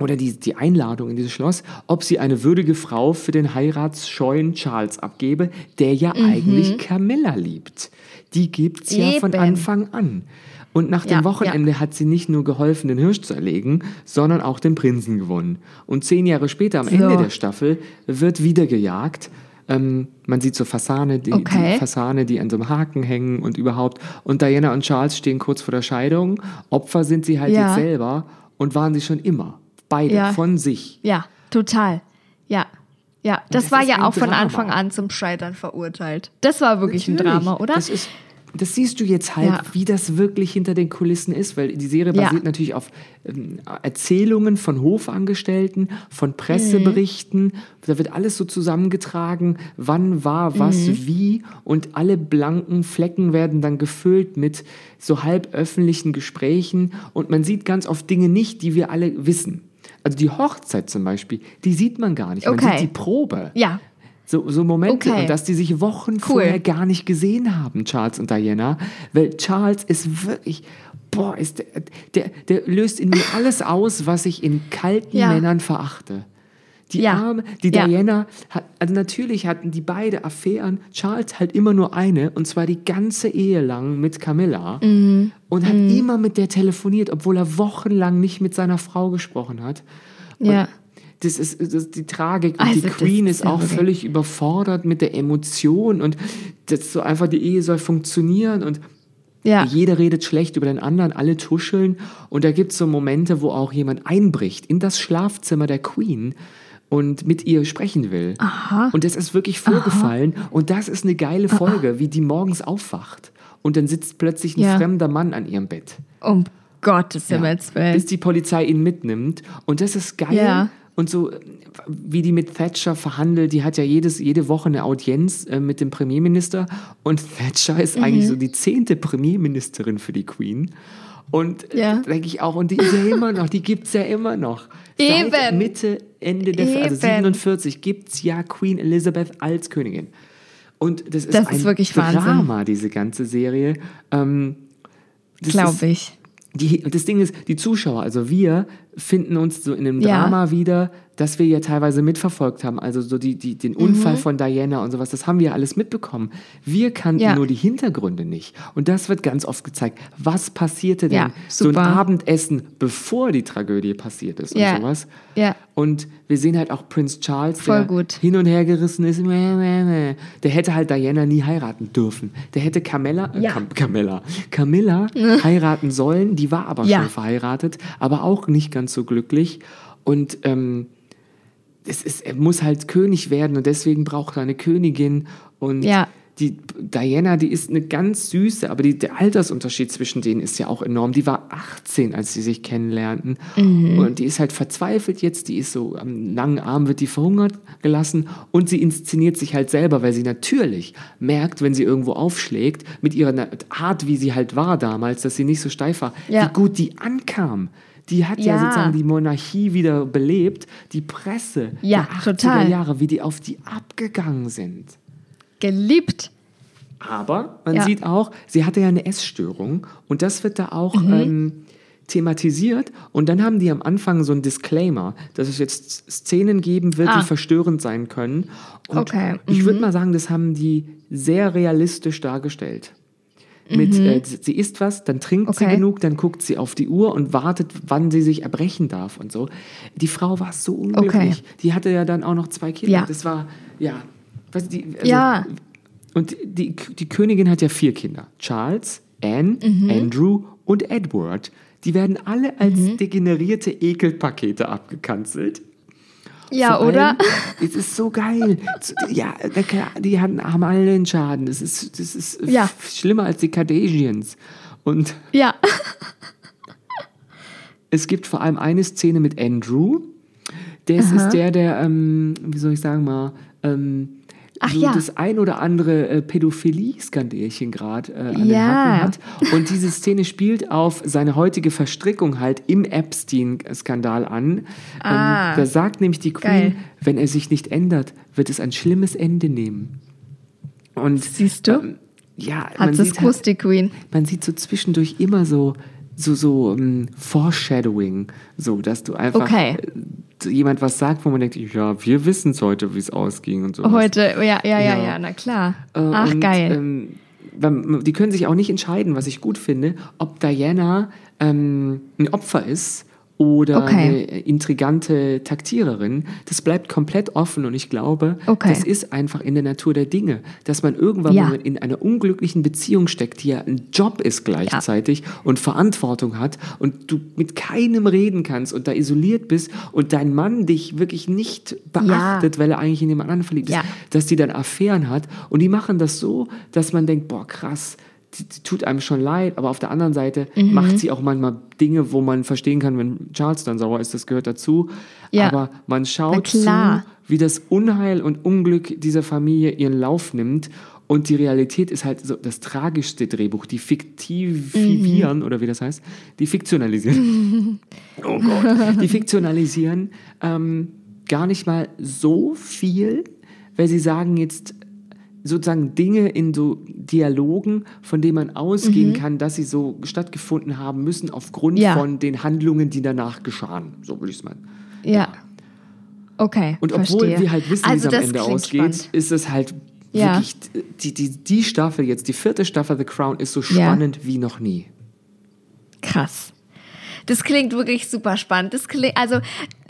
oder die, die Einladung in dieses Schloss, ob sie eine würdige Frau für den heiratsscheuen Charles abgebe, der ja eigentlich Camilla liebt. Die gibt's ja von Mhm. Anfang an. Und nach dem Ja, Wochenende hat sie nicht nur geholfen, den Hirsch zu erlegen, sondern auch den Prinzen gewonnen. Und zehn Jahre später, am Ende der Staffel, wird wieder gejagt. Ähm, man sieht so Fasane, die, Okay. die Fasane, die an so einem Haken hängen und überhaupt. Und Diana und Charles stehen kurz vor der Scheidung. Opfer sind sie halt Ja. jetzt selber und waren sie schon immer. Beide Ja. von sich. Ja, total. Ja. Ja, das, das war ja ein auch von Drama. Anfang an zum Scheitern verurteilt. Das war wirklich ein Natürlich. Drama, oder? Das, ist, das siehst du jetzt halt, Ja. wie das wirklich hinter den Kulissen ist, weil die Serie Ja. basiert natürlich auf ähm, Erzählungen von Hofangestellten, von Presseberichten. Mhm. Da wird alles so zusammengetragen, wann war was Mhm. wie und alle blanken Flecken werden dann gefüllt mit so halb öffentlichen Gesprächen und man sieht ganz oft Dinge nicht, die wir alle wissen. Also die Hochzeit zum Beispiel, die sieht man gar nicht. Man Okay. sieht die Probe. ja. So, so Momente, Okay. und dass die sich Wochen vorher gar nicht gesehen haben, Charles und Diana. Weil Charles ist wirklich, boah, ist der, der, der löst in mir alles aus, was ich in kalten Ja. Männern verachte. Die Ja. Arme, die Ja. Diana, hat, also natürlich hatten die beide Affären, Charles halt immer nur eine, und zwar die ganze Ehe lang mit Camilla. Mhm. Und hat immer mit der telefoniert, obwohl er wochenlang nicht mit seiner Frau gesprochen hat. Ja. Das ist, das ist die Tragik. Und Also die Queen ist ist auch wirklich- völlig überfordert mit der Emotion und das so einfach, die Ehe soll funktionieren und Ja. jeder redet schlecht über den anderen, alle tuscheln und da gibt es so Momente, wo auch jemand einbricht in das Schlafzimmer der Queen und mit ihr sprechen will. Und das ist wirklich vorgefallen und das ist eine geile Folge, wie die morgens aufwacht und dann sitzt plötzlich ein Ja. fremder Mann an ihrem Bett. Um Gottes Ja. Himmels Willen. Bis die Polizei ihn mitnimmt. Und das ist geil. Ja. Und so, wie die mit Thatcher verhandelt, die hat ja jedes, jede Woche eine Audienz äh, mit dem Premierminister. Und Thatcher ist Mhm. eigentlich so die zehnte Premierministerin für die Queen. Und Ja. denke ich auch, und die ist ja immer noch, die gibt es ja immer noch. Seit Eben. Mitte, Ende der, also Eben. 47 gibt es ja Queen Elizabeth als Königin. Und das ist Das ein ist wirklich Wahnsinn. Drama, diese ganze Serie. Ähm, Glaube ich. die, das Ding ist, die Zuschauer, also wir, finden uns so in einem Ja. Drama wieder, das wir ja teilweise mitverfolgt haben. Also so die, die, den Unfall von Diana und sowas, das haben wir alles mitbekommen. Wir kannten Ja. nur die Hintergründe nicht. Und das wird ganz oft gezeigt. Was passierte denn Ja, so ein. Abendessen, bevor die Tragödie passiert ist Ja. und sowas? Ja. Und wir sehen halt auch Prinz Charles, Voll der gut. hin und her gerissen ist. Der hätte halt Diana nie heiraten dürfen. Der hätte Camilla, äh, Ja. Cam Camilla, Camilla [LAUGHS] heiraten sollen. Die war aber Ja. schon verheiratet, aber auch nicht ganz so glücklich. Und ähm, es ist, er muss halt König werden und deswegen braucht er eine Königin. Und Ja. die Diana, die ist eine ganz süße, aber die, der Altersunterschied zwischen denen ist ja auch enorm. Die war 18, als sie sich kennenlernten. Mhm. Und die ist halt verzweifelt jetzt. Die ist so am langen Arm, wird die verhungert gelassen. Und sie inszeniert sich halt selber, weil sie natürlich merkt, wenn sie irgendwo aufschlägt, mit ihrer Art, wie sie halt war damals, dass sie nicht so steif war, Ja. wie gut die ankam. Die hat ja, Ja. sozusagen die Monarchie wieder belebt. Die Presse Ja, der 80er total. Jahre, wie die auf die abgegangen sind. Geliebt. Aber man Ja. sieht auch, sie hatte ja eine Essstörung und das wird da auch Mhm. ähm, thematisiert. Und dann haben die am Anfang so ein Disclaimer, dass es jetzt Szenen geben wird, Ah. die verstörend sein können. Und Okay, ich würde mal sagen, das haben die sehr realistisch dargestellt. Mit, äh, sie isst was, dann trinkt sie Mhm. Okay. genug, dann guckt sie auf die Uhr und wartet, wann sie sich erbrechen darf und so. Die Frau war so unglücklich. Die hatte ja dann auch noch zwei Kinder. Ja. Das war, ja. Du, die, also, Ja. und die, die Königin hat ja vier Kinder. Charles, Anne, Mhm. Andrew und Edward. Die werden alle als degenerierte Ekelpakete abgekanzelt. Ja, Vor oder? allem, es ist so geil. Ja, die hatten, haben alle einen Schaden. Das ist, das ist Ja. schlimmer als die Kardashians. Und Ja. [LAUGHS] es gibt vor allem eine Szene mit Andrew. Das ist der, der, ähm, wie soll ich sagen mal, ähm, Ach so ja. das ein oder andere äh, Pädophilie-Skandälchen gerade äh, an den Ja. Hacken hat. Und diese Szene spielt auf seine heutige Verstrickung halt im Epstein-Skandal an. Ah. ähm, da sagt nämlich die Queen, Geil. wenn er sich nicht ändert, wird es ein schlimmes Ende nehmen. Und Siehst du? ähm, ja, man Hat es sieht gewusst, die Queen. man sieht so zwischendurch immer so so so um, Foreshadowing, so dass du einfach Okay. äh, jemand was sagt, wo man denkt, ja, wir wissen es heute, wie es ausging und so. Heute, ja, ja, ja, Ja. ja, na klar. Äh, Ach, und, geil. Ähm, die können sich auch nicht entscheiden, was ich gut finde, ob Diana ähm, ein Opfer ist oder Okay. eine intrigante Taktiererin. Das bleibt komplett offen und ich glaube, Okay. das ist einfach in der Natur der Dinge, dass man irgendwann Ja. mal in einer unglücklichen Beziehung steckt, die ja ein Job ist gleichzeitig und Verantwortung hat und du mit keinem reden kannst und da isoliert bist und dein Mann dich wirklich nicht beachtet, weil er eigentlich in jemand anderen verliebt ist, Ja. dass die dann Affären hat und die machen das so, dass man denkt, boah krass, tut einem schon leid, aber auf der anderen Seite Mhm. macht sie auch manchmal Dinge, wo man verstehen kann, wenn Charles dann sauer ist, das gehört dazu. Ja. Aber man schaut zu, wie das Unheil und Unglück dieser Familie ihren Lauf nimmt. Und die Realität ist halt so das tragischste Drehbuch. Die fiktivieren, Mhm. oder wie das heißt, die fiktionalisieren. [LAUGHS] oh Gott. Die fiktionalisieren ähm, gar nicht mal so viel, weil sie sagen jetzt sozusagen Dinge in so Dialogen, von denen man ausgehen kann, dass sie so stattgefunden haben müssen aufgrund Mhm. Ja. von den Handlungen, die danach geschahen. So würde ich es meinen. Ja. Okay. Und obwohl verstehe. wir halt wissen, wie also es am Ende ausgeht, spannend. ist es halt Ja. wirklich, die, die, die Staffel jetzt, die vierte Staffel The Crown ist so Ja. spannend wie noch nie. Krass. Das klingt wirklich super spannend. Das klingt, also,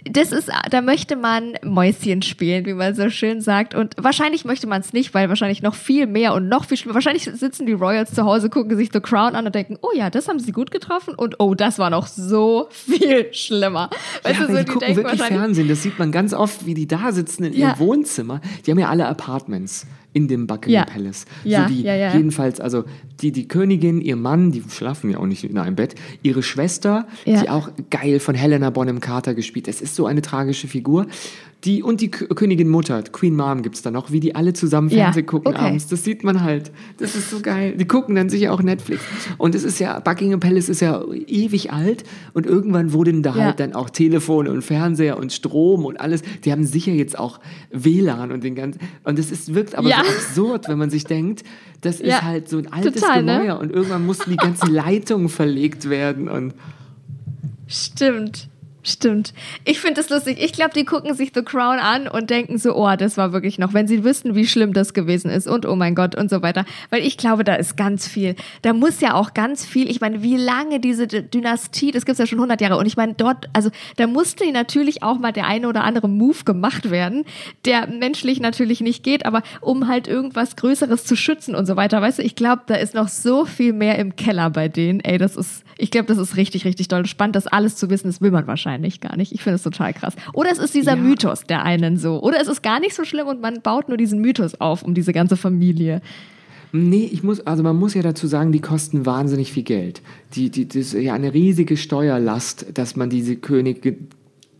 das ist, da möchte man Mäuschen spielen, wie man so schön sagt. Und wahrscheinlich möchte man es nicht, weil wahrscheinlich noch viel mehr und noch viel schlimmer. Wahrscheinlich sitzen die Royals zu Hause, gucken sich The Crown an und denken, oh ja, das haben sie gut getroffen und oh, das war noch so viel schlimmer. Weißt ja, du, so, die gucken wirklich Fernsehen. Das sieht man ganz oft, wie die da sitzen in Ja. ihrem Wohnzimmer. Die haben ja alle Apartments in dem Buckingham Ja. Palace. Ja, so die, ja, ja. Jedenfalls, also die, die Königin, ihr Mann, die schlafen ja auch nicht in einem Bett, ihre Schwester, Ja. die auch geil von Helena Bonham Carter gespielt. Es ist so eine tragische Figur. Die, und die K Königin Mutter, Queen Mom gibt es da noch, wie die alle zusammen Ja, Fernsehen gucken okay. abends. Das sieht man halt. Das ist so geil. Die gucken dann sicher auch Netflix. Und es ist ja, Buckingham Palace ist ja ewig alt und irgendwann wurden da Ja. halt dann auch Telefone und Fernseher und Strom und alles. Die haben sicher jetzt auch WLAN und den ganzen. Und es ist, wirkt aber Ja. so absurd, wenn man sich denkt, das ist Ja, halt so ein altes total, ne? Gemäuer und irgendwann mussten die ganzen [LAUGHS] Leitungen verlegt werden und Stimmt. Stimmt. Ich finde das lustig. Ich glaube, die gucken sich The Crown an und denken so, oh, das war wirklich noch, wenn sie wüssten, wie schlimm das gewesen ist und oh mein Gott und so weiter. Weil ich glaube, da ist ganz viel. Da muss ja auch ganz viel, ich meine, wie lange diese Dynastie, das gibt's ja schon 100 Jahre und ich meine, dort, also da musste natürlich auch mal der eine oder andere Move gemacht werden, der menschlich natürlich nicht geht, aber um halt irgendwas Größeres zu schützen und so weiter. Weißt du, ich glaube, da ist noch so viel mehr im Keller bei denen. Ey, das ist, ich glaube, das ist richtig, richtig doll spannend, das alles zu wissen. Das will man wahrscheinlich gar nicht. Ich finde es total krass. Oder es ist dieser Ja. Mythos, der einen so. Oder es ist gar nicht so schlimm und man baut nur diesen Mythos auf um diese ganze Familie. Nee, ich muss, also man muss ja dazu sagen, die kosten wahnsinnig viel Geld. Die, die, das ist ja eine riesige Steuerlast, dass man diese Könige,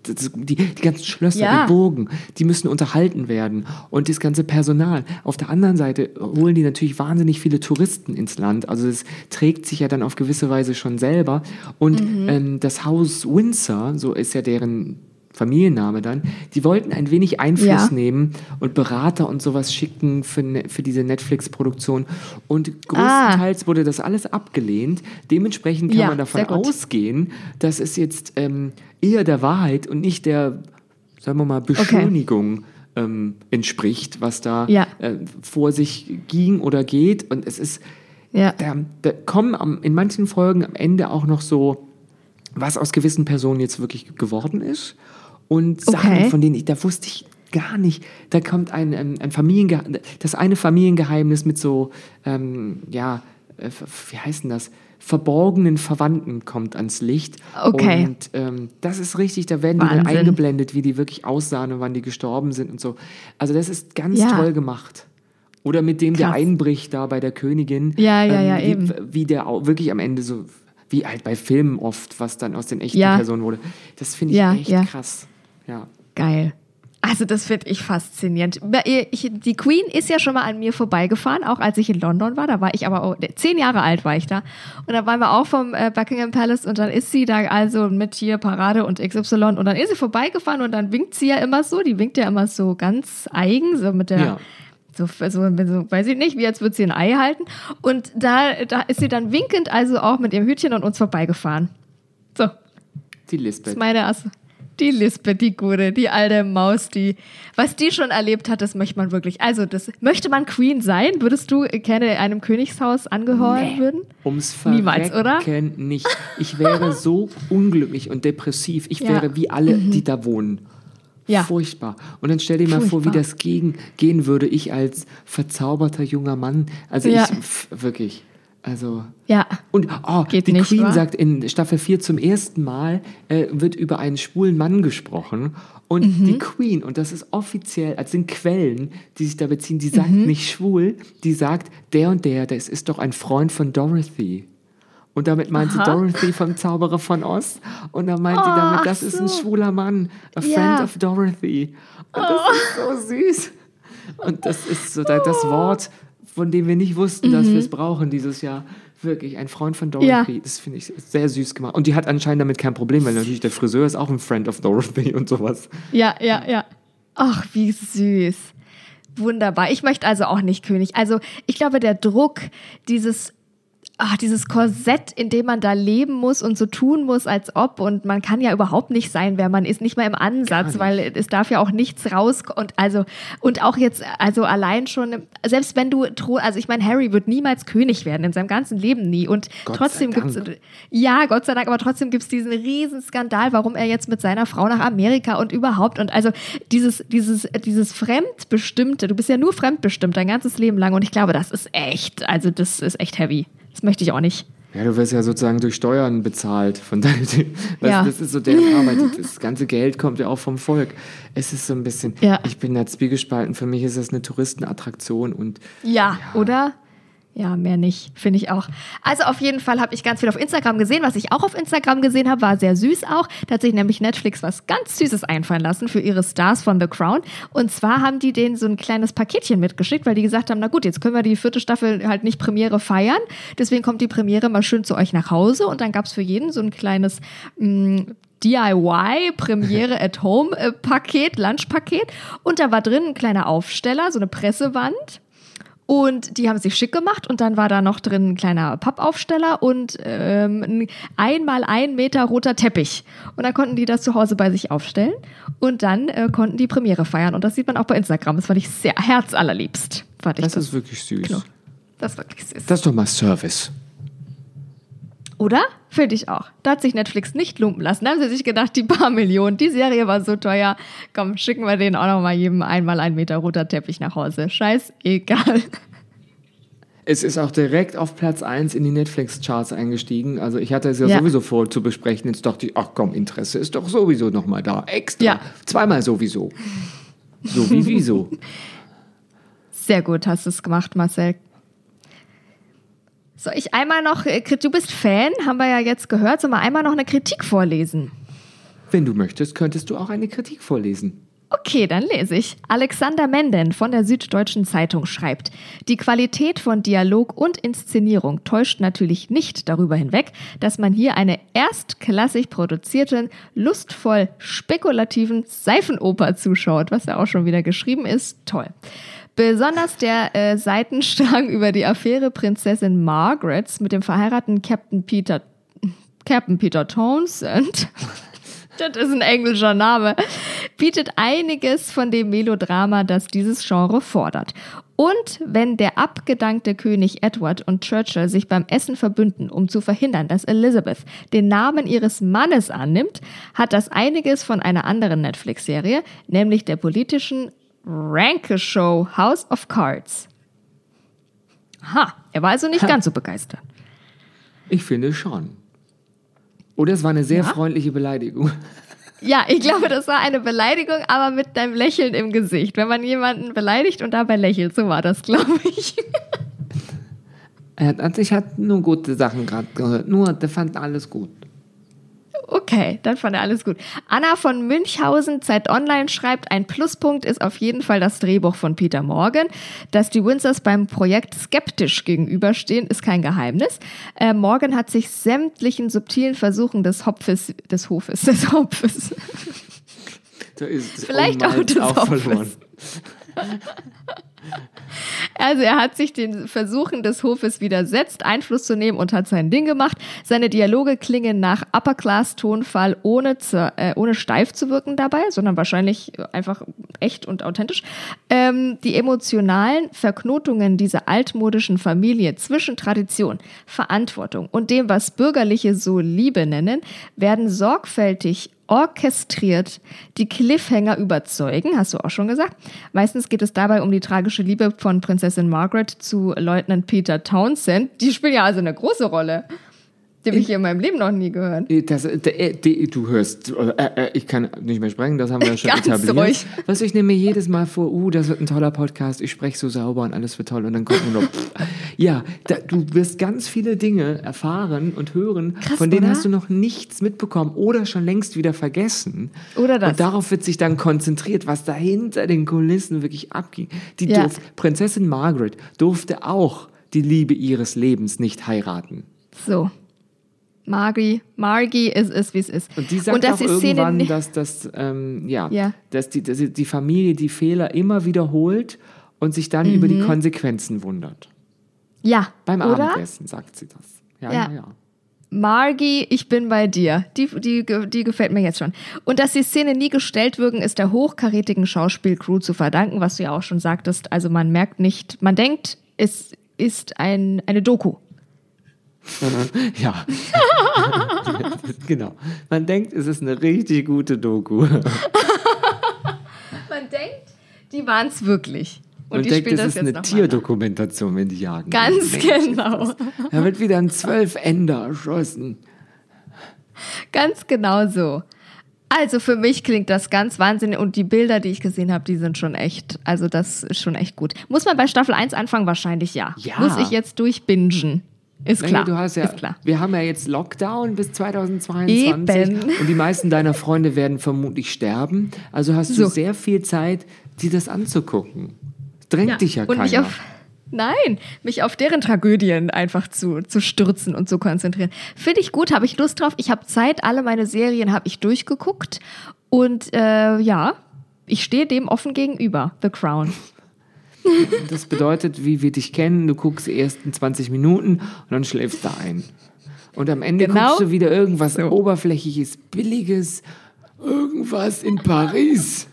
das, die, die ganzen Schlösser, Ja. die Burgen, die müssen unterhalten werden. Und das ganze Personal. Auf der anderen Seite holen die natürlich wahnsinnig viele Touristen ins Land. Also es trägt sich ja dann auf gewisse Weise schon selber. Und Mhm. ähm, das Haus Windsor, so ist ja deren Familienname dann, die wollten ein wenig Einfluss Ja. nehmen und Berater und sowas schicken für, ne, für diese Netflix-Produktion. Und größtenteils wurde das alles abgelehnt. Dementsprechend kann Ah. Ja, man davon ausgehen, dass es jetzt ähm, eher der Wahrheit und nicht der, sagen wir mal, Beschönigung ähm, entspricht, was da Ja. äh, vor sich ging oder geht. Und es ist, da, da kommen am, in manchen Folgen am Ende auch noch so, was aus gewissen Personen jetzt wirklich geworden ist. Und Sachen, Okay. von denen ich, da wusste ich gar nicht. Da kommt ein, ein, ein Familiengeheimnis, das eine Familiengeheimnis mit so, ähm, ja, äh, wie heißt denn das? Verborgenen Verwandten kommt ans Licht. Okay. Und ähm, das ist richtig, da werden die Wahnsinn. dann eingeblendet, wie die wirklich aussahen und wann die gestorben sind und so. Also das ist ganz Ja. toll gemacht. Oder mit dem, der Krass. einbricht da bei der Königin. Ja, ja, ja, wie, eben. Wie der auch wirklich am Ende so, wie halt bei Filmen oft, was dann aus den echten Ja. Personen wurde. Das finde ich Ja, echt ja. krass. Ja. Geil. Also das finde ich faszinierend. Ich, die Queen ist ja schon mal an mir vorbeigefahren, auch als ich in London war. Da war ich aber auch, zehn Jahre alt war ich da. Und da waren wir auch vom äh, Buckingham Palace und dann ist sie da also mit hier Parade und XY und dann ist sie vorbeigefahren und dann winkt sie ja immer so. Die winkt ja immer so ganz eigen, so mit der... Ja. So, so, so, weiß ich nicht, wie als würde sie ein Ei halten. Und da, da ist sie dann winkend, also auch mit ihrem Hütchen an uns vorbeigefahren. So, Die das Lisbeth. ist meine Ass Die Lisbeth, die Gute, die alte Maus, die, was die schon erlebt hat, das möchte man wirklich. Also, das möchte man Queen sein? Würdest du gerne einem Königshaus angehören würden? Ums Verrecken Niemals, oder? nicht. Ich wäre so unglücklich und depressiv. Ich Ja. wäre wie alle, die da wohnen. Ja. Furchtbar. Und dann stell dir mal vor, wie das gegen, gehen würde, ich als verzauberter junger Mann. Also Ja. ich, wirklich, also... Ja. Und oh, die nicht, Queen wa? sagt in Staffel 4 zum ersten Mal, äh, wird über einen schwulen Mann gesprochen. Und Mhm. die Queen, und das ist offiziell, also sind Quellen, die sich da beziehen, die sagt Mhm. nicht schwul, die sagt, der und der, das ist doch ein Freund von Dorothy. Und damit meint sie Dorothy vom Zauberer von Oz. Und dann meint sie damit, das ist ein so. schwuler Mann, a friend Ja. of Dorothy. Und das ist so süß. Und das ist so da- das Wort, von dem wir nicht wussten, dass wir es brauchen dieses Jahr. Wirklich, ein Freund von Dorothy. Ja. Das finde ich sehr süß gemacht. Und die hat anscheinend damit kein Problem, weil natürlich der Friseur ist auch ein Friend of Dorothy und sowas. Ja, ja, ja. Ach, wie süß. Wunderbar. Ich möchte also auch nicht König. Also, ich glaube, der Druck, dieses, ach, dieses Korsett, in dem man da leben muss und so tun muss, als ob. Und man kann ja überhaupt nicht sein, wer man ist, nicht mal im Ansatz, weil es darf ja auch nichts raus. Und also, und auch jetzt, also allein schon, selbst wenn du, also ich meine, Harry wird niemals König werden, in seinem ganzen Leben nie. Und Gott trotzdem gibt es ja, Gott sei Dank, aber trotzdem gibt es diesen riesen Skandal, warum er jetzt mit seiner Frau nach Amerika und überhaupt und also dieses, dieses, dieses Fremdbestimmte, du bist ja nur fremdbestimmt dein ganzes Leben lang und ich glaube, das ist echt, also das ist echt heavy. Das möchte ich auch nicht. Ja, du wirst ja sozusagen durch Steuern bezahlt. Von [LAUGHS] daher, das, Ja. das ist so deren [LAUGHS] Arbeit. Das ganze Geld kommt ja auch vom Volk. Es ist so ein bisschen, Ja. ich bin da zwiegespalten. Für mich ist das eine Touristenattraktion und Ja, oder? Ja, mehr nicht, finde ich auch. Also auf jeden Fall habe ich ganz viel auf Instagram gesehen. Was ich auch auf Instagram gesehen habe, war sehr süß auch. Da hat sich nämlich Netflix was ganz Süßes einfallen lassen für ihre Stars von The Crown. Und zwar haben die denen so ein kleines Paketchen mitgeschickt, weil die gesagt haben, na gut, jetzt können wir die vierte Staffel halt nicht Premiere feiern. Deswegen kommt die Premiere mal schön zu euch nach Hause. Und dann gab es für jeden so ein kleines mh, DIY Premiere at Home äh, Paket, Lunchpaket. Und da war drin ein kleiner Aufsteller, so eine Pressewand. Und die haben sich schick gemacht und dann war da noch drin ein kleiner Pappaufsteller und ähm, ein einmal ein Meter roter Teppich. Und dann konnten die das zu Hause bei sich aufstellen und dann äh, konnten die Premiere feiern. Und das sieht man auch bei Instagram. Das fand ich sehr herzallerliebst. Fand ich das das, ist wirklich süß. Genau. das ist wirklich süß. Das ist doch mal Service. Oder? Finde ich auch. Da hat sich Netflix nicht lumpen lassen. Da haben sie sich gedacht, die paar Millionen, die Serie war so teuer. Komm, schicken wir denen auch noch mal jedem einmal ein Meter roter Teppich nach Hause. Scheißegal. Es ist auch direkt auf Platz 1 in die Netflix-Charts eingestiegen. Also ich hatte es ja, Ja. sowieso vor zu besprechen. Jetzt dachte ich, ach komm, Interesse ist doch sowieso nochmal da. Extra. Ja. Zweimal sowieso. So wie wieso. [LAUGHS] Sehr gut hast du es gemacht, Marcel. Soll ich einmal noch, äh, du bist Fan, haben wir ja jetzt gehört, soll mal einmal noch eine Kritik vorlesen? Wenn du möchtest, könntest du auch eine Kritik vorlesen. Okay, dann lese ich. Alexander Menden von der Süddeutschen Zeitung schreibt, die Qualität von Dialog und Inszenierung täuscht natürlich nicht darüber hinweg, dass man hier einer erstklassig produzierten, lustvoll spekulativen Seifenoper zuschaut, was ja auch schon wieder geschrieben ist. Toll. Besonders der äh, Seitenstrang [LAUGHS] über die Affäre Prinzessin Margarets mit dem verheirateten Captain Peter, Captain Peter Townsend [LAUGHS] das ist ein englischer Name, bietet einiges von dem Melodrama, das dieses Genre fordert. Und wenn der abgedankte König Edward und Churchill sich beim Essen verbünden, um zu verhindern, dass Elizabeth den Namen ihres Mannes annimmt, hat das einiges von einer anderen Netflix-Serie, nämlich der politischen Ranke-Show House of Cards. Ha, er war also nicht ganz so begeistert. Ich finde schon. Oder es war eine sehr Ja? freundliche Beleidigung. Ja, ich glaube, das war eine Beleidigung, aber mit einem Lächeln im Gesicht. Wenn man jemanden beleidigt und dabei lächelt, so war das, glaube ich. Er hat, also ich hatte nur gute Sachen gerade gehört. Nur, der fand alles gut. Okay, dann fand er alles gut. Anna von Münchhausen, Zeit Online, schreibt, ein Pluspunkt ist auf jeden Fall das Drehbuch von Peter Morgan. Dass die Windsors beim Projekt skeptisch gegenüberstehen, ist kein Geheimnis. Äh, Morgan hat sich sämtlichen subtilen Versuchen des Hopfes, des Hofes, des Hopfes, Da ist Vielleicht auch des Hopfes. [LAUGHS] Also er hat sich den Versuchen des Hofes widersetzt, Einfluss zu nehmen und hat sein Ding gemacht. Seine Dialoge klingen nach Upper-Class-Tonfall, ohne, äh, ohne steif zu wirken dabei, sondern wahrscheinlich einfach echt und authentisch. Ähm, die emotionalen Verknotungen dieser altmodischen Familie zwischen Tradition, Verantwortung und dem, was Bürgerliche so Liebe nennen, werden sorgfältig orchestriert die Cliffhanger überzeugen, hast du auch schon gesagt. Meistens geht es dabei um die tragische Liebe von Prinzessin Margaret zu Leutnant Peter Townsend. Die spielen ja also eine große Rolle. Die habe ich hier in meinem Leben noch nie gehört. Das, äh, die, du hörst, äh, äh, ich kann nicht mehr sprechen, das haben wir ja [LAUGHS] schon Ganz etabliert. ruhig. Was ich nehme mir jedes Mal vor, uh, das wird ein toller Podcast, ich spreche so sauber und alles wird toll und dann kommt nur noch, [LAUGHS] pff. ja, da, du wirst ganz viele Dinge erfahren und hören, Krass, von denen oder? hast du noch nichts mitbekommen oder schon längst wieder vergessen. Oder das. Und darauf wird sich dann konzentriert, was da hinter den Kulissen wirklich abging. Die Ja. durf, Prinzessin Margaret durfte auch die Liebe ihres Lebens nicht heiraten. So. Margie, Margie ist es, wie es ist. Und die sagt und dass auch die Szene irgendwann, ni- dass, das, ähm, ja, Ja. Dass, die, dass die Familie die Fehler immer wiederholt und sich dann über Mhm. die Konsequenzen wundert. ja, Beim oder? Abendessen sagt sie das. Ja, Ja. ja, ja. Margie, ich bin bei dir. Die, die, die gefällt mir jetzt schon. Und dass die Szene nie gestellt wirken, ist der hochkarätigen Schauspielcrew zu verdanken, was du ja auch schon sagtest. Also man merkt nicht, man denkt, es ist ein, eine Doku. [LAUGHS] Ja. [LAUGHS] [LAUGHS] genau. Man denkt, es ist eine richtig gute Doku. [LAUGHS] Man denkt, die waren es wirklich. Und Man die denkt, es das ist eine mal Tierdokumentation, wenn die jagen. Ganz genau. Da wird wieder ein zwölf Ender erschossen. Ganz genau so. Also für mich klingt das ganz wahnsinnig und die Bilder, die ich gesehen habe, die sind schon echt, also das ist schon echt gut. Muss man bei Staffel 1 anfangen? Wahrscheinlich ja. Ja. Muss ich jetzt durchbingen? Ist klar. Du hast ja, ist klar. Wir haben ja jetzt Lockdown bis 2022 Eben. und die meisten deiner Freunde werden vermutlich sterben. Also hast So. du sehr viel Zeit, dir das anzugucken. Drängt dich ja und keiner. mich auf, nein, mich auf deren Tragödien einfach zu, zu stürzen und zu konzentrieren. Finde ich gut, habe ich Lust drauf. Ich habe Zeit, alle meine Serien habe ich durchgeguckt und äh, ja, ich stehe dem offen gegenüber. The Crown. Das bedeutet, wie wir dich kennen, du guckst die ersten 20 Minuten und dann schläfst du ein. Und am Ende Genau guckst du wieder irgendwas so. Oberflächliches, Billiges, irgendwas in Paris.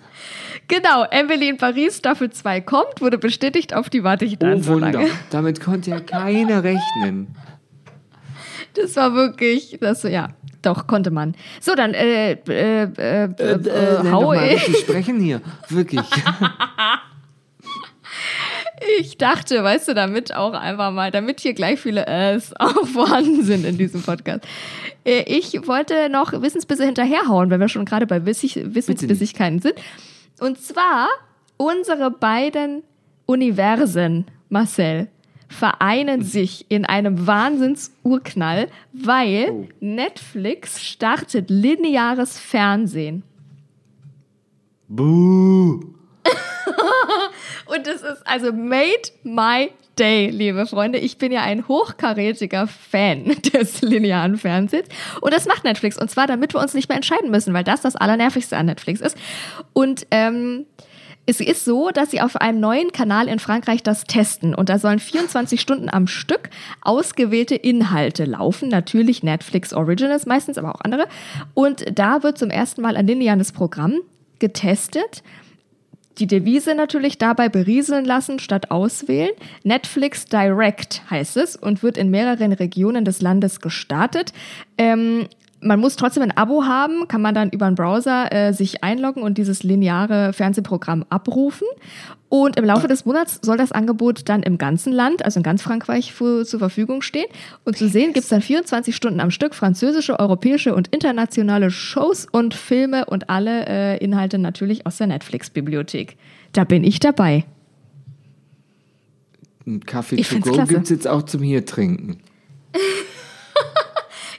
Genau, Emily in Paris, Staffel 2 kommt, wurde bestätigt, auf die warte ich dann Oh so Wunder, lange. damit konnte ja keiner rechnen. Das war wirklich, das ja, doch, konnte man. So, dann, äh, äh, äh, äh, äh, nenn doch hau mal ich. richtig sprechen hier, wirklich. [LAUGHS] Ich dachte, weißt du, damit auch einfach mal, damit hier gleich viele Äs [LAUGHS] auch vorhanden sind in diesem Podcast. Äh, Ich wollte noch Wissensbisse hinterherhauen, weil wir schon gerade bei Wissig Wissensbissigkeiten sind. Und zwar unsere beiden Universen, Marcel, vereinen sich in einem Wahnsinnsurknall, weil Oh. Netflix startet lineares Fernsehen. Buh. [LAUGHS] Und es ist also made my day, liebe Freunde. Ich bin ja ein hochkarätiger Fan [LAUGHS] des linearen Fernsehens. Und das macht Netflix. Und zwar, damit wir uns nicht mehr entscheiden müssen, weil das das Allernervigste an Netflix ist. Und ähm, es ist so, dass sie auf einem neuen Kanal in Frankreich das testen. Und da sollen 24 Stunden am Stück ausgewählte Inhalte laufen. Natürlich Netflix Originals meistens, aber auch andere. Und da wird zum ersten Mal ein lineares Programm getestet. Die Devise natürlich dabei berieseln lassen statt auswählen. Netflix Direct heißt es und wird in mehreren Regionen des Landes gestartet. Ähm, man muss trotzdem ein Abo haben, kann man dann über einen Browser äh, sich einloggen und dieses lineare Fernsehprogramm abrufen. Und im Laufe des Monats soll das Angebot dann im ganzen Land, also in ganz Frankreich, für, zur Verfügung stehen. Und zu sehen gibt es dann 24 Stunden am Stück französische, europäische und internationale Shows und Filme und alle äh, Inhalte natürlich aus der Netflix-Bibliothek. Da bin ich dabei. Ein Kaffee Ich to go gibt es jetzt auch zum hier trinken. [LAUGHS]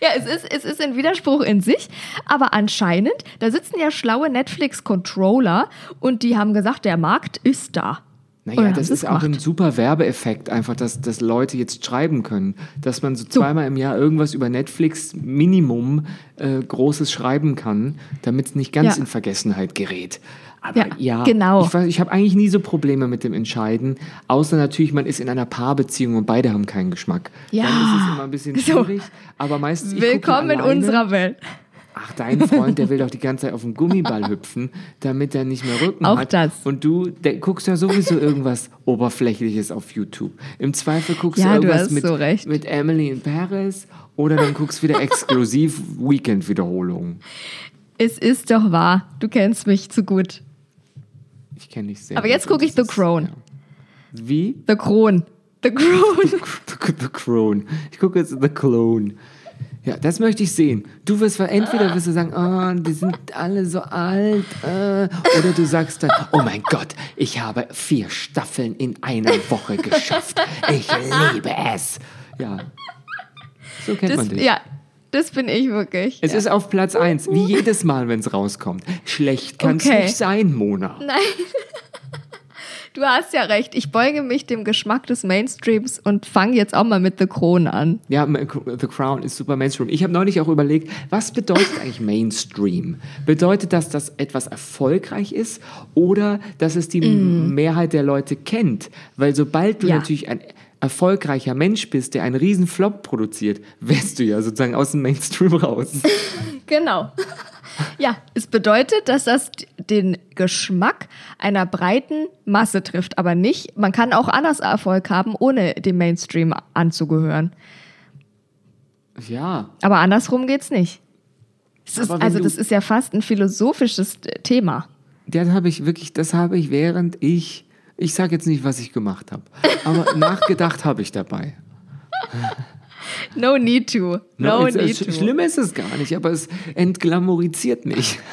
Ja, es ist, es ist ein Widerspruch in sich, aber anscheinend, da sitzen ja schlaue Netflix-Controller und die haben gesagt, der Markt ist da. Naja, das ist sie's auch ein gemacht. super Werbeeffekt, einfach, dass, dass Leute jetzt schreiben können. Dass man so zweimal im Jahr irgendwas über Netflix Minimum äh, Großes schreiben kann, damit es nicht ganz Ja. in Vergessenheit gerät. Aber Ja, ja, genau. Ich, ich habe eigentlich nie so Probleme mit dem Entscheiden, außer natürlich, man ist in einer Paarbeziehung und beide haben keinen Geschmack. Ja. Dann ist es immer ein bisschen So. schwierig. Aber meistens ich Willkommen in unserer Welt. Ach, dein Freund, der will doch die ganze Zeit auf den Gummiball hüpfen, damit er nicht mehr Rücken Auch hat. das. Und du der, guckst ja sowieso irgendwas Oberflächliches auf YouTube. Im Zweifel guckst Ja, du du irgendwas mit, so mit Emily in Paris oder dann guckst wieder exklusiv Weekend-Wiederholungen. Es ist doch wahr. Du kennst mich zu gut. Ich kenne dich sehr. Aber jetzt gucke ich The Crown. Ja. Wie? The Crown. The Crown. [LAUGHS] The Crown. Ich gucke jetzt The Clone. Ja, das möchte ich sehen. Du wirst entweder wirst du sagen, oh, die sind alle so alt, äh, oder du sagst dann, oh mein Gott, ich habe vier Staffeln in einer Woche geschafft. Ich liebe es. Ja. So kennt Das, man dich. ja, das bin ich wirklich. Es ja. ist auf Platz 1, wie jedes Mal, wenn es rauskommt. Schlecht kann es Okay. nicht sein, Mona. [LAUGHS] Du hast ja recht. Ich beuge mich dem Geschmack des Mainstreams und fange jetzt auch mal mit The Crown an. Ja, The Crown ist super Mainstream. Ich habe neulich auch überlegt, was bedeutet eigentlich Mainstream? Bedeutet das, dass etwas erfolgreich ist oder dass es die Mehrheit der Leute kennt? Weil sobald du Ja. natürlich ein erfolgreicher Mensch bist, der einen riesen Flop produziert, wärst du ja sozusagen aus dem Mainstream raus. [LAUGHS] Genau. Ja, es bedeutet, dass das den Geschmack einer breiten Masse trifft, aber nicht, man kann auch anders Erfolg haben, ohne dem Mainstream anzugehören. ja, Aber andersrum geht's nicht. Es ist, also das ist ja fast ein philosophisches Thema. das habe ich wirklich, das habe ich während ich, ich sage jetzt nicht, was ich gemacht habe, aber [LAUGHS] nachgedacht habe ich dabei. No need to. No, es, need to. schlimm ist es gar nicht, aber es entglamorisiert mich. [LAUGHS]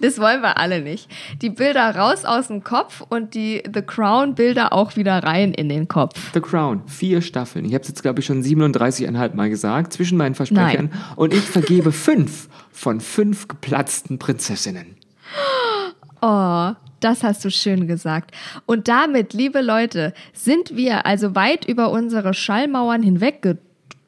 Das wollen wir alle nicht. Die Bilder raus aus dem Kopf und die The Crown Bilder auch wieder rein in den Kopf. The Crown, vier Staffeln. Ich habe es jetzt, glaube ich, schon 37,5 Mal gesagt, zwischen meinen Versprechern. Und ich vergebe [LAUGHS] fünf von fünf geplatzten Prinzessinnen. Oh, das hast du schön gesagt. Und damit, liebe Leute, sind wir also weit über unsere Schallmauern hinweg ge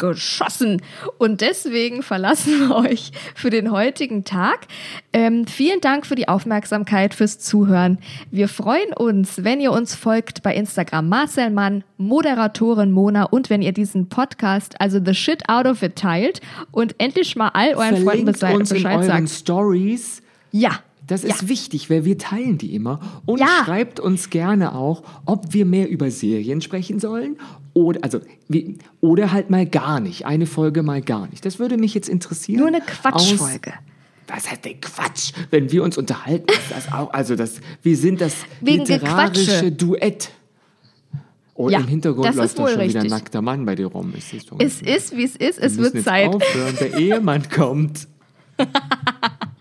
geschossen. Und deswegen verlassen wir euch für den heutigen Tag. Ähm, vielen Dank für die Aufmerksamkeit, fürs Zuhören. Wir freuen uns, wenn ihr uns folgt bei Instagram Marcel Mann, Moderatorin Mona und wenn ihr diesen Podcast, also The Shit Out of It, teilt und endlich mal all euren Freunden Verlinkt Bescheid, uns in Bescheid euren sagt. Stories. Ja. Das ist ja. wichtig, weil wir teilen die immer. Und Ja. schreibt uns gerne auch, ob wir mehr über Serien sprechen sollen oder, also, wie, oder halt mal gar nicht. Eine Folge mal gar nicht. Das würde mich jetzt interessieren. Nur eine Quatschfolge. Was heißt denn Quatsch? Wenn wir uns unterhalten, ist das auch, also das, wir sind das Wegen literarische. Duett. Oh, Ja, im Hintergrund das läuft doch wohl schon wieder ein richtig. nackter Mann bei dir rum. Es ist, doch- Es ist, wie es ist. wir Es wird Zeit. Aufhören. Der Ehemann kommt. [LAUGHS]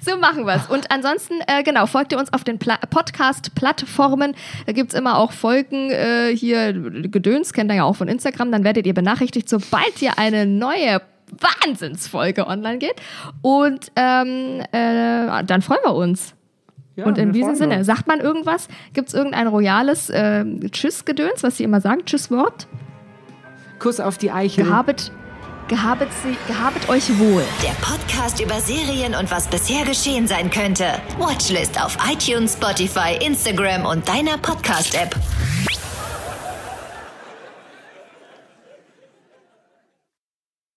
So machen wir es. Und ansonsten, äh, genau, folgt ihr uns auf den Pla Podcast-Plattformen. Da gibt es immer auch Folgen äh, hier, Gedöns, kennt ihr ja auch von Instagram. Dann werdet ihr benachrichtigt, sobald hier eine neue Wahnsinnsfolge online geht. Und ähm, äh, dann freuen wir uns. Ja, Und in diesem Sinne, uns. sagt man irgendwas? Gibt es irgendein royales äh, Tschüss-Gedöns, was sie immer sagen? Tschüss-Wort? Kuss auf die Eichel. Gehabet, gehabet, sie, gehabet euch wohl. Der Podcast über Serien und was bisher geschehen sein könnte. Watchlist auf iTunes, Spotify, Instagram und deiner Podcast-App.